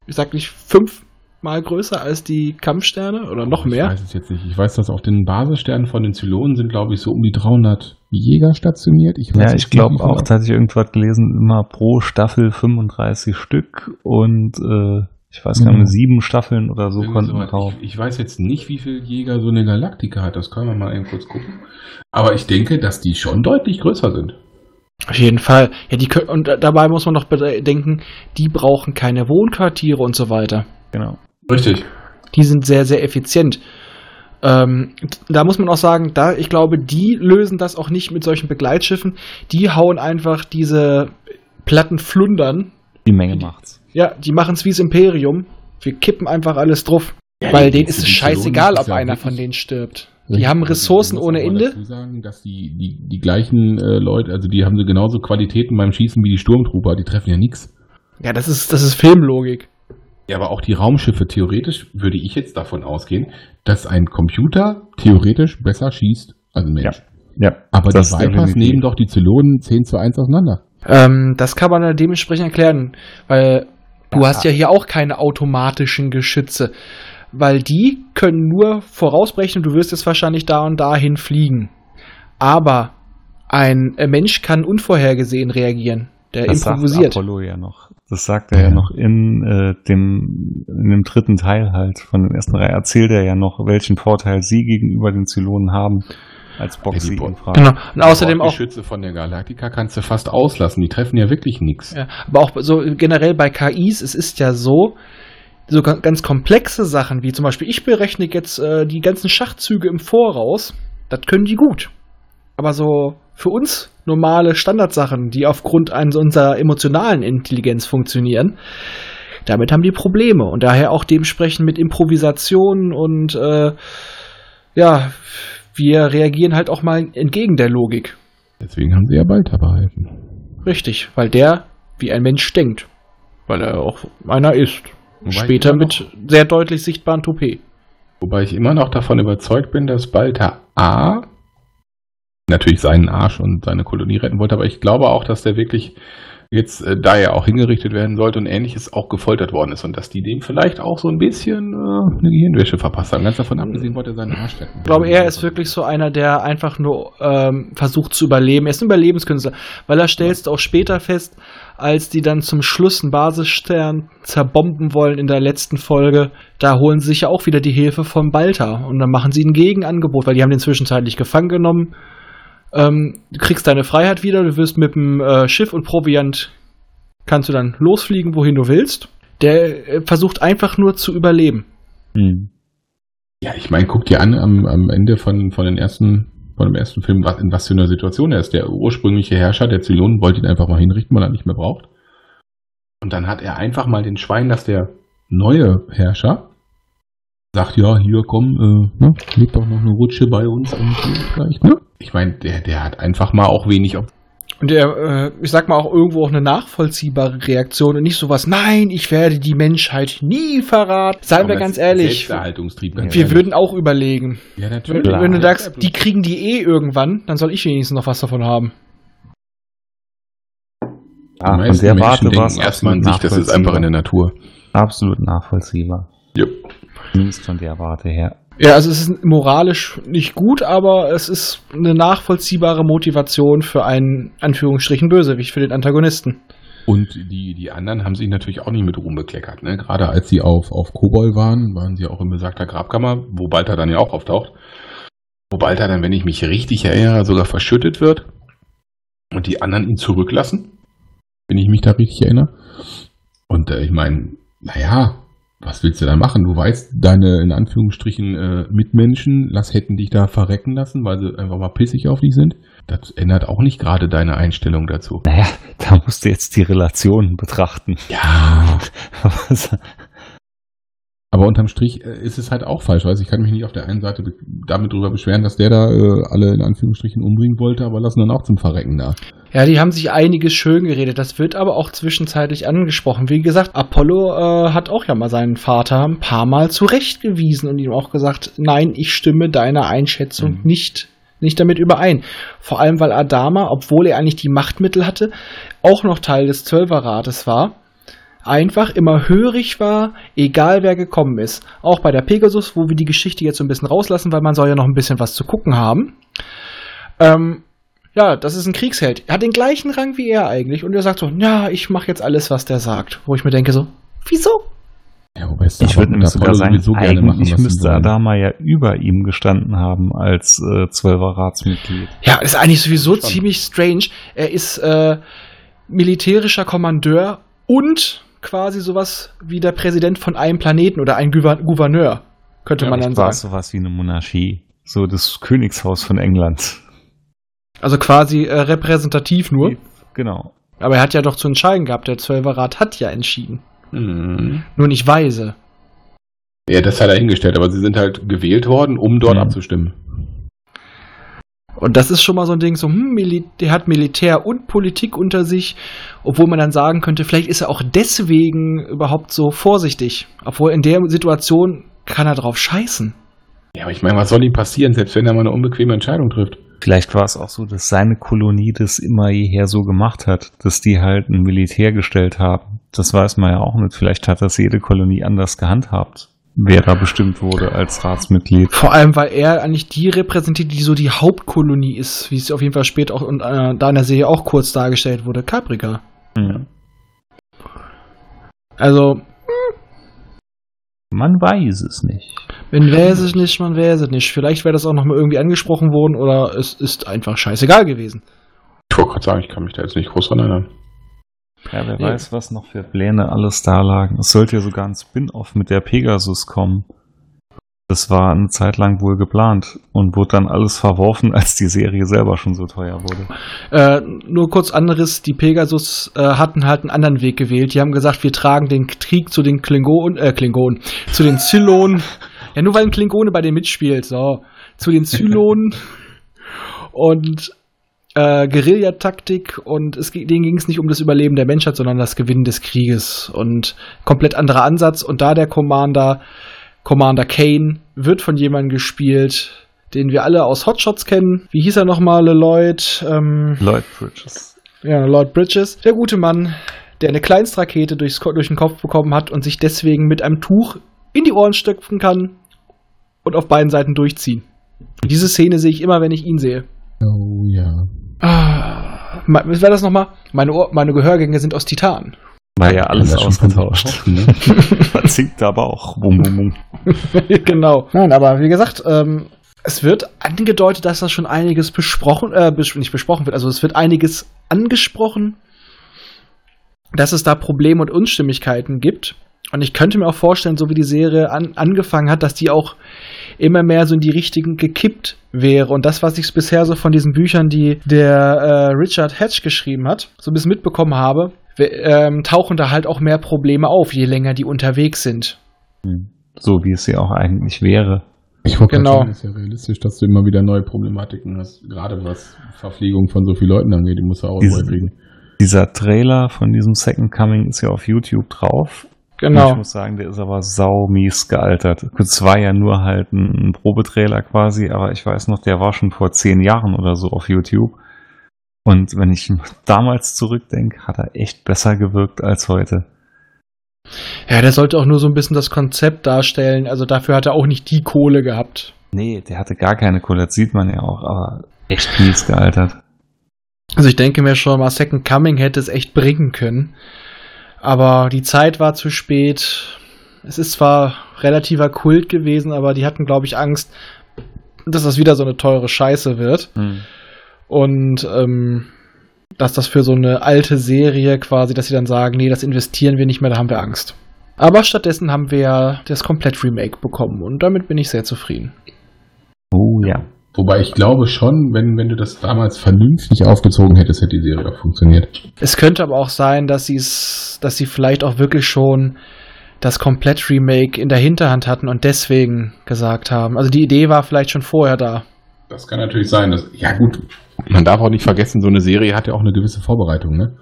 ich sag nicht, fünfmal größer als die Kampfsterne oder noch mehr. Ich weiß es jetzt nicht. Ich weiß, dass auf den Basissternen von den Zylonen sind, glaube ich, so um die 300 Jäger stationiert. Ich ja, ich glaube auch, da hatte ich irgendwas gelesen, immer pro Staffel 35 Stück und äh, ich weiß gar nicht, sieben Staffeln oder so konnten kaufen. Ich, ich, weiß jetzt nicht, wie viele Jäger so eine Galaktika hat. Das können wir mal eben kurz gucken. Aber ich denke, dass die schon deutlich größer sind. Auf jeden Fall. Ja, die können, und dabei muss man noch bedenken, die brauchen keine Wohnquartiere und so weiter. Genau. Richtig. Die sind sehr, sehr effizient. Ähm, da muss man auch sagen, da ich glaube, die lösen das auch nicht mit solchen Begleitschiffen. Die hauen einfach diese Platten flundern. Die Menge macht's. Ja, die machen es wie das Imperium. Wir kippen einfach alles drauf. Ja, weil denen ist es scheißegal, ob einer von denen stirbt. Die haben Ressourcen ohne Ende. Dazu sagen, dass die, die, die gleichen äh, Leute, also die haben so genauso Qualitäten beim Schießen wie die Sturmtrooper, die treffen ja nichts. Ja, das ist, das ist Filmlogik. Ja, aber auch die Raumschiffe, theoretisch würde ich jetzt davon ausgehen, dass ein Computer theoretisch besser schießt als ein Mensch. Ja. ja aber die Vipers nehmen doch die Zylonen 10 zu 1 auseinander. Ähm, das kann man dementsprechend erklären, weil du ja. hast ja hier auch keine automatischen Geschütze weil die können nur vorausbrechen, du wirst jetzt wahrscheinlich da und dahin fliegen. Aber ein Mensch kann unvorhergesehen reagieren. Der das improvisiert. Sagt Apollo ja noch. Das sagt er ja, ja noch in, äh, dem, in dem dritten Teil halt von den ersten Reihe. Erzählt er ja noch, welchen Vorteil sie gegenüber den Zylonen haben. Als Box ja, ihn fragt. Genau. Und außerdem auch. Die Schütze von der Galaktika kannst du fast auslassen. Die treffen ja wirklich nichts. Ja, aber auch so generell bei KIs, es ist ja so, so ganz komplexe Sachen, wie zum Beispiel, ich berechne jetzt äh, die ganzen Schachzüge im Voraus, das können die gut. Aber so für uns normale Standardsachen, die aufgrund unserer emotionalen Intelligenz funktionieren, damit haben die Probleme. Und daher auch dementsprechend mit Improvisation und äh, ja, wir reagieren halt auch mal entgegen der Logik. Deswegen haben sie ja Balta behalten. Richtig, weil der wie ein Mensch denkt. Weil er auch einer ist. Wobei Später mit sehr deutlich sichtbaren Toupet. Wobei ich immer noch davon überzeugt bin, dass Balta A natürlich seinen Arsch und seine Kolonie retten wollte, aber ich glaube auch, dass der wirklich jetzt, äh, da er auch hingerichtet werden sollte und ähnliches, auch gefoltert worden ist und dass die dem vielleicht auch so ein bisschen äh, eine Gehirnwäsche verpasst haben. Ganz davon abgesehen wollte er seinen Arsch retten. Ich glaube, er ist wirklich so einer, der einfach nur ähm, versucht zu überleben. Er ist ein Überlebenskünstler, weil er stellst auch später fest, als die dann zum Schluss einen Basisstern zerbomben wollen in der letzten Folge, da holen sie sich ja auch wieder die Hilfe von Balta und dann machen sie ein Gegenangebot, weil die haben den zwischenzeitlich gefangen genommen. Ähm, du kriegst deine Freiheit wieder, du wirst mit dem äh, Schiff und Proviant kannst du dann losfliegen, wohin du willst. Der äh, versucht einfach nur zu überleben. Hm. Ja, ich meine, guck dir an, am, am Ende von, von den ersten von dem ersten Film, was, in was für einer Situation er ist. Der ursprüngliche Herrscher der Zylonen wollte ihn einfach mal hinrichten, weil er nicht mehr braucht. Und dann hat er einfach mal den Schwein, dass der neue Herrscher sagt, ja, hier komm, äh, ne, leg doch noch eine Rutsche bei uns und vielleicht, ne? Ich meine, der, der hat einfach mal auch wenig. Ob Und der, äh, ich sag mal auch irgendwo auch eine nachvollziehbare Reaktion und nicht sowas, nein, ich werde die Menschheit nie verraten. Seien wir ganz ehrlich, Selbsterhaltungstrieb, wir ehrlich. würden auch überlegen. Ja, natürlich. Wenn, wenn du sagst, die kriegen die eh irgendwann, dann soll ich wenigstens noch was davon haben. Ah, von der Warte war es erstmal an sich, das ist einfach in der Natur. Absolut nachvollziehbar. Yep. Zumindest von der Warte her. Ja, also es ist moralisch nicht gut, aber es ist eine nachvollziehbare Motivation für einen, Anführungsstrichen, Bösewicht, für den Antagonisten. Und die, die anderen haben sich natürlich auch nicht mit Ruhm bekleckert. Ne? Gerade als sie auf, auf Kobol waren, waren sie auch in besagter Grabkammer, wo Balta dann ja auch auftaucht. Wo Balta dann, wenn ich mich richtig erinnere, sogar verschüttet wird. Und die anderen ihn zurücklassen. Wenn ich mich da richtig erinnere. Und äh, ich meine, naja, was willst du da machen? Du weißt, deine in Anführungsstrichen äh, Mitmenschen lass, hätten dich da verrecken lassen, weil sie einfach mal pissig auf dich sind. Das ändert auch nicht gerade deine Einstellung dazu. Naja, da musst du jetzt die Relationen betrachten. Ja. Aber unterm Strich äh, ist es halt auch falsch, weil ich kann mich nicht auf der einen Seite damit drüber beschweren, dass der da äh, alle in Anführungsstrichen umbringen wollte, aber lassen dann auch zum Verrecken da. Ja, die haben sich einiges schön geredet. Das wird aber auch zwischenzeitlich angesprochen. Wie gesagt, Apollo äh, hat auch ja mal seinen Vater ein paar Mal zurechtgewiesen und ihm auch gesagt, nein, ich stimme deiner Einschätzung mhm. nicht nicht damit überein. Vor allem, weil Adama, obwohl er eigentlich die Machtmittel hatte, auch noch Teil des Zwölferrates war einfach immer hörig war, egal wer gekommen ist. Auch bei der Pegasus, wo wir die Geschichte jetzt so ein bisschen rauslassen, weil man soll ja noch ein bisschen was zu gucken haben. Ähm, ja, das ist ein Kriegsheld. Er hat den gleichen Rang wie er eigentlich und er sagt so, ja, ich mache jetzt alles, was der sagt. Wo ich mir denke so, wieso? Ja, wobei es ich würde nämlich sogar sagen, so gerne eigentlich machen, müsste Adama ja über ihm gestanden haben als äh, Zwölfer-Ratsmitglied. Ja, ist eigentlich sowieso Schon. ziemlich strange. Er ist äh, militärischer Kommandeur und quasi sowas wie der Präsident von einem Planeten oder ein Gouverneur, könnte ja, man dann sagen. sowas wie eine Monarchie. So das Königshaus von England. Also quasi äh, repräsentativ nur. Genau. Aber er hat ja doch zu entscheiden gehabt. Der Zwölferrat hat ja entschieden. Mhm. Nicht weise. Ja, das hat er hingestellt, aber sie sind halt gewählt worden, um dort mhm. abzustimmen. Und das ist schon mal so ein Ding, so, hm, der hat Militär und Politik unter sich, obwohl man dann sagen könnte, vielleicht ist er auch deswegen überhaupt so vorsichtig. Obwohl in der Situation kann er drauf scheißen. Ja, aber ich meine, was soll ihm passieren, selbst wenn er mal eine unbequeme Entscheidung trifft? Vielleicht war es auch so, dass seine Kolonie das immer jeher so gemacht hat, dass die halt ein Militär gestellt haben. Das weiß man ja auch nicht. Vielleicht hat das jede Kolonie anders gehandhabt wer da bestimmt wurde als Ratsmitglied. Vor allem, weil er eigentlich die repräsentiert, die so die Hauptkolonie ist, wie es auf jeden Fall später auch und, äh, da in der Serie auch kurz dargestellt wurde, Caprica. Ja. Also. Man weiß es nicht. Man weiß es nicht, man weiß es nicht. Vielleicht wäre das auch nochmal irgendwie angesprochen worden oder es ist einfach scheißegal gewesen. Ich wollte gerade sagen, ich kann mich da jetzt nicht groß dran erinnern. Ja, wer ja. weiß, was noch für Pläne alles da lagen. Es sollte ja sogar ein Spin-off mit der Pegasus kommen. Das war eine Zeit lang wohl geplant und wurde dann alles verworfen, als die Serie selber schon so teuer wurde. Äh, nur kurz anderes, die Pegasus äh, hatten halt einen anderen Weg gewählt. Die haben gesagt, wir tragen den Krieg zu den Klingonen, äh, Klingonen, zu den Zylonen. ja, nur weil ein Klingone bei denen mitspielt, so. Zu den Zylonen. und äh, Guerillataktik und es, denen ging es nicht um das Überleben der Menschheit, sondern das Gewinnen des Krieges und komplett anderer Ansatz und da der Commander, Commander Kane, wird von jemandem gespielt, den wir alle aus Hotshots kennen. Wie hieß er nochmal, Lloyd? Ähm, Lloyd Bridges. Ja, Lloyd Bridges. Der gute Mann, der eine Kleinstrakete durchs, durch den Kopf bekommen hat und sich deswegen mit einem Tuch in die Ohren stöpfen kann und auf beiden Seiten durchziehen. diese Szene sehe ich immer, wenn ich ihn sehe. Oh ja. Ah, was war das nochmal? Meine, Ohr, meine Gehörgänge sind aus Titan. War ja alles ausgetauscht. Ne? Man singt aber auch. Bum, bum, bum. genau. Nein, aber wie gesagt, ähm, es wird angedeutet, dass das schon einiges besprochen, äh, nicht besprochen wird, also es wird einiges angesprochen, dass es da Probleme und Unstimmigkeiten gibt. Und ich könnte mir auch vorstellen, so wie die Serie an, angefangen hat, dass die auch immer mehr so in die richtigen gekippt wäre. Und das, was ich bisher so von diesen Büchern, die der äh, Richard Hatch geschrieben hat, so ein bisschen mitbekommen habe, ähm, tauchen da halt auch mehr Probleme auf, je länger die unterwegs sind. Hm. So wie es ja auch eigentlich wäre. Ich wollte Genau. sagen, ist ja realistisch, dass du immer wieder neue Problematiken hast, gerade was Verpflegung von so vielen Leuten angeht, die musst du auch Diese- neu kriegen. Dieser Trailer von diesem Second Coming ist ja auf YouTube drauf. Und Ich Genau. muss sagen, der ist aber saumies gealtert. Es war ja nur halt ein, ein Probetrailer quasi, aber ich weiß noch, der war schon vor zehn Jahren oder so auf YouTube. Und wenn ich damals zurückdenke, hat er echt besser gewirkt als heute. Ja, der sollte auch nur so ein bisschen das Konzept darstellen. Also dafür hat er auch nicht die Kohle gehabt. Nee, der hatte gar keine Kohle, das sieht man ja auch, aber echt mies gealtert. Also ich denke mir schon mal, Second Coming hätte es echt bringen können. Aber die Zeit war zu spät. Es ist zwar relativer Kult gewesen, aber die hatten, glaube ich, Angst, dass das wieder so eine teure Scheiße wird. Und ähm, dass das für so eine alte Serie quasi, dass sie dann sagen, nee, das investieren wir nicht mehr, da haben wir Angst. Aber stattdessen haben wir das Komplett-Remake bekommen und damit bin ich sehr zufrieden. Oh ja. Wobei ich glaube schon, wenn, wenn du das damals vernünftig aufgezogen hättest, hätte die Serie auch funktioniert. Es könnte aber auch sein, dass sie es, dass sie vielleicht auch wirklich schon das Komplett-Remake in der Hinterhand hatten und deswegen gesagt haben. Also die Idee war vielleicht schon vorher da. Das kann natürlich sein. Dass, ja gut, man darf auch nicht vergessen, so eine Serie hat ja auch eine gewisse Vorbereitung, ne?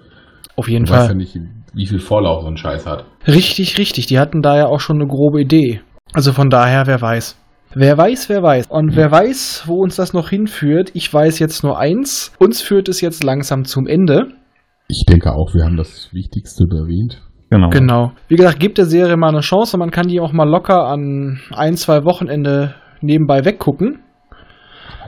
Auf jeden Du weißt ja Fall. nicht, wie viel Vorlauf so ein Scheiß hat. Richtig, richtig. Die hatten da ja auch schon eine grobe Idee. Also von daher, wer weiß. Wer weiß, wer weiß. Und wer weiß, wo uns das noch hinführt. Ich weiß jetzt nur eins. Uns führt es jetzt langsam zum Ende. Ich denke auch, wir haben das Wichtigste erwähnt. Genau. Genau. Wie gesagt, gebt der Serie mal eine Chance. Man kann die auch mal locker an ein, zwei Wochenende nebenbei weggucken.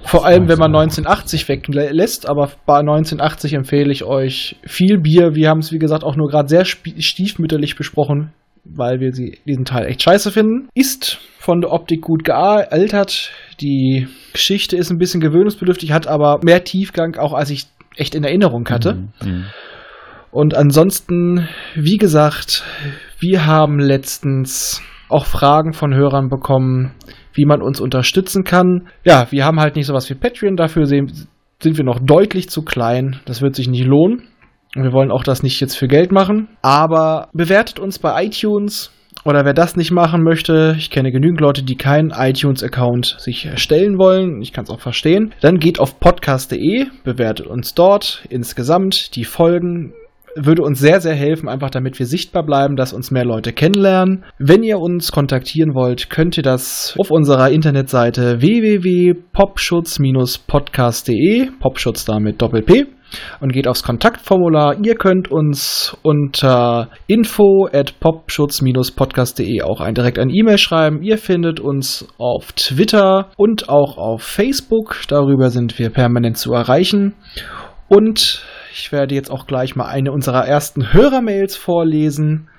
Vor allem, wenn man 1980 weglässt, aber bei 1980 empfehle ich euch viel Bier. Wir haben es, wie gesagt, auch nur gerade sehr stiefmütterlich besprochen, weil wir sie, diesen Teil echt scheiße finden. Ist von der Optik gut gealtert. Die Geschichte ist ein bisschen gewöhnungsbedürftig, hat aber mehr Tiefgang, auch als ich echt in Erinnerung hatte. Mhm. Und ansonsten, wie gesagt, wir haben letztens auch Fragen von Hörern bekommen, wie man uns unterstützen kann. Ja, wir haben halt nicht sowas wie Patreon, dafür sind wir noch deutlich zu klein. Das wird sich nicht lohnen. Wir wollen auch das nicht jetzt für Geld machen. Aber bewertet uns bei iTunes. Oder wer das nicht machen möchte, ich kenne genügend Leute, die keinen iTunes-Account sich erstellen wollen. Ich kann es auch verstehen. Dann geht auf podcast.de, bewertet uns dort insgesamt die Folgen. Würde uns sehr, sehr helfen, einfach damit wir sichtbar bleiben, dass uns mehr Leute kennenlernen. Wenn ihr uns kontaktieren wollt, könnt ihr das auf unserer Internetseite www.popschutz-podcast.de, Popschutz damit Doppel-P, und geht aufs Kontaktformular. Ihr könnt uns unter info at popschutz-podcast.de auch ein, direkt ein E-Mail schreiben. Ihr findet uns auf Twitter und auch auf Facebook. Darüber sind wir permanent zu erreichen. Und ich werde jetzt auch gleich mal eine unserer ersten Hörermails vorlesen.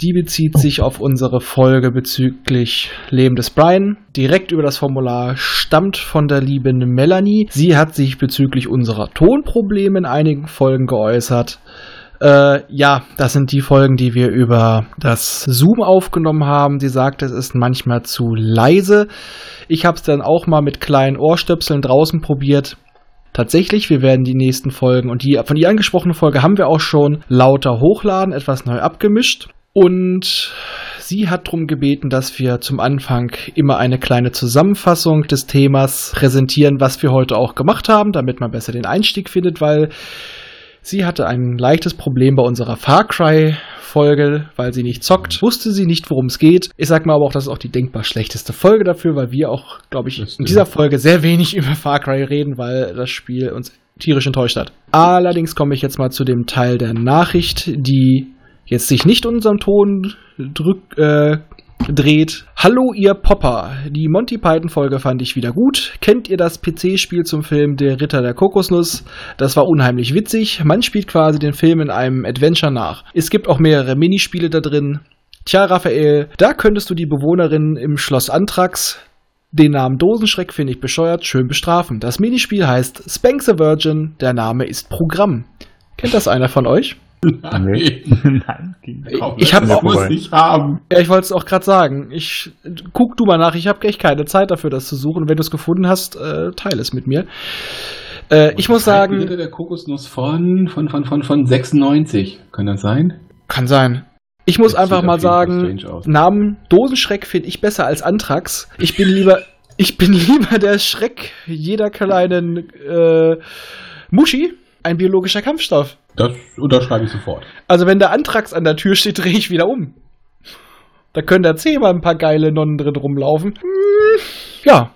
Die bezieht sich auf unsere Folge bezüglich Leben des Brian. Direkt über das Formular stammt von der lieben Melanie. Sie hat sich bezüglich unserer Tonprobleme in einigen Folgen geäußert. Äh, ja, das sind die Folgen, die wir über das Zoom aufgenommen haben. Sie sagt, es ist manchmal zu leise. Ich habe es dann auch mal mit kleinen Ohrstöpseln draußen probiert. Tatsächlich, wir werden die nächsten Folgen und die von ihr angesprochene Folge haben wir auch schon lauter hochladen, etwas neu abgemischt. Und sie hat darum gebeten, dass wir zum Anfang immer eine kleine Zusammenfassung des Themas präsentieren, was wir heute auch gemacht haben, damit man besser den Einstieg findet, weil sie hatte ein leichtes Problem bei unserer Far Cry Folge, weil sie nicht zockt, wusste sie nicht, worum es geht. Ich sag mal aber auch, das ist auch die denkbar schlechteste Folge dafür, weil wir auch, glaube ich, in dieser Folge sehr wenig über Far Cry reden, weil das Spiel uns tierisch enttäuscht hat. Allerdings komme ich jetzt mal zu dem Teil der Nachricht, die jetzt sich nicht unserem Ton drück, äh, dreht. Hallo ihr Popper, die Monty Python Folge fand ich wieder gut. Kennt ihr das PC-Spiel zum Film Der Ritter der Kokosnuss? Das war unheimlich witzig. Man spielt quasi den Film in einem Adventure nach. Es gibt auch mehrere Minispiele da drin. Tja, Raphael, da könntest du die Bewohnerin im Schloss Anthrax, den Namen Dosenschreck finde ich bescheuert, schön bestrafen. Das Minispiel heißt Spank the Virgin, der Name ist Programm. Kennt das einer von euch? Nee. Nein, Ich hab das auch- muss ich haben. Ja, ich wollte es auch gerade sagen. Ich guck du mal nach. Ich habe echt keine Zeit dafür, das zu suchen. Und wenn du es gefunden hast, äh, teile es mit mir. Äh, ich muss sagen, der Kokosnuss von, von, von, von, von 96. Kann das sein? kann sein. Ich muss Das einfach mal sagen. Namen Dosenschreck finde ich besser als Anthrax. Ich bin lieber, Ich bin lieber der Schreck jeder kleinen äh, Muschi, ein biologischer Kampfstoff. Das unterschreibe ich sofort. Also wenn der Antrax an der Tür steht, drehe ich wieder um. Da können da zehnmal ein paar geile Nonnen drin rumlaufen. Hm, ja.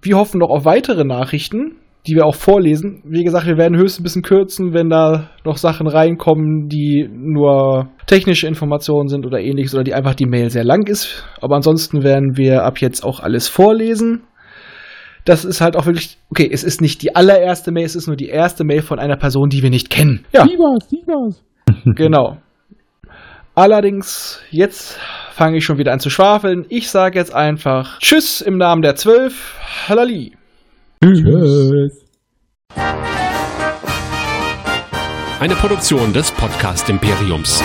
Wir hoffen noch auf weitere Nachrichten, die wir auch vorlesen. Wie gesagt, wir werden höchstens ein bisschen kürzen, wenn da noch Sachen reinkommen, die nur technische Informationen sind oder ähnliches oder die einfach die Mail sehr lang ist. Aber ansonsten werden wir ab jetzt auch alles vorlesen. Das ist halt auch wirklich, okay, es ist nicht die allererste Mail, es ist nur die erste Mail von einer Person, die wir nicht kennen. Ja. Sievers, Sievers. Genau. Allerdings, jetzt fange ich schon wieder an zu schwafeln. Ich sage jetzt einfach Tschüss im Namen der Zwölf. Halali. Tschüss. Eine Produktion des Podcast Imperiums.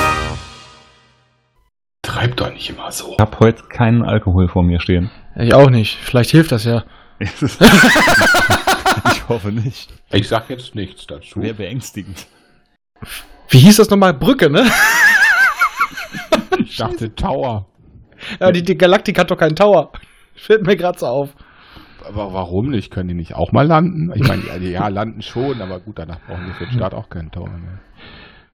Treib doch nicht immer so. Ich habe heute keinen Alkohol vor mir stehen. Ich auch nicht. Vielleicht hilft das ja. ich hoffe nicht. Ich sag jetzt nichts dazu. Wäre beängstigend. Wie hieß das nochmal? Brücke, ne? Ich dachte Tower. Ja, die, die Galaktik hat doch keinen Tower. Fällt mir gerade so auf. Aber warum nicht? Können die nicht auch mal landen? Ich meine, ja, landen schon, aber gut, danach brauchen wir für den Start auch keinen Tower mehr.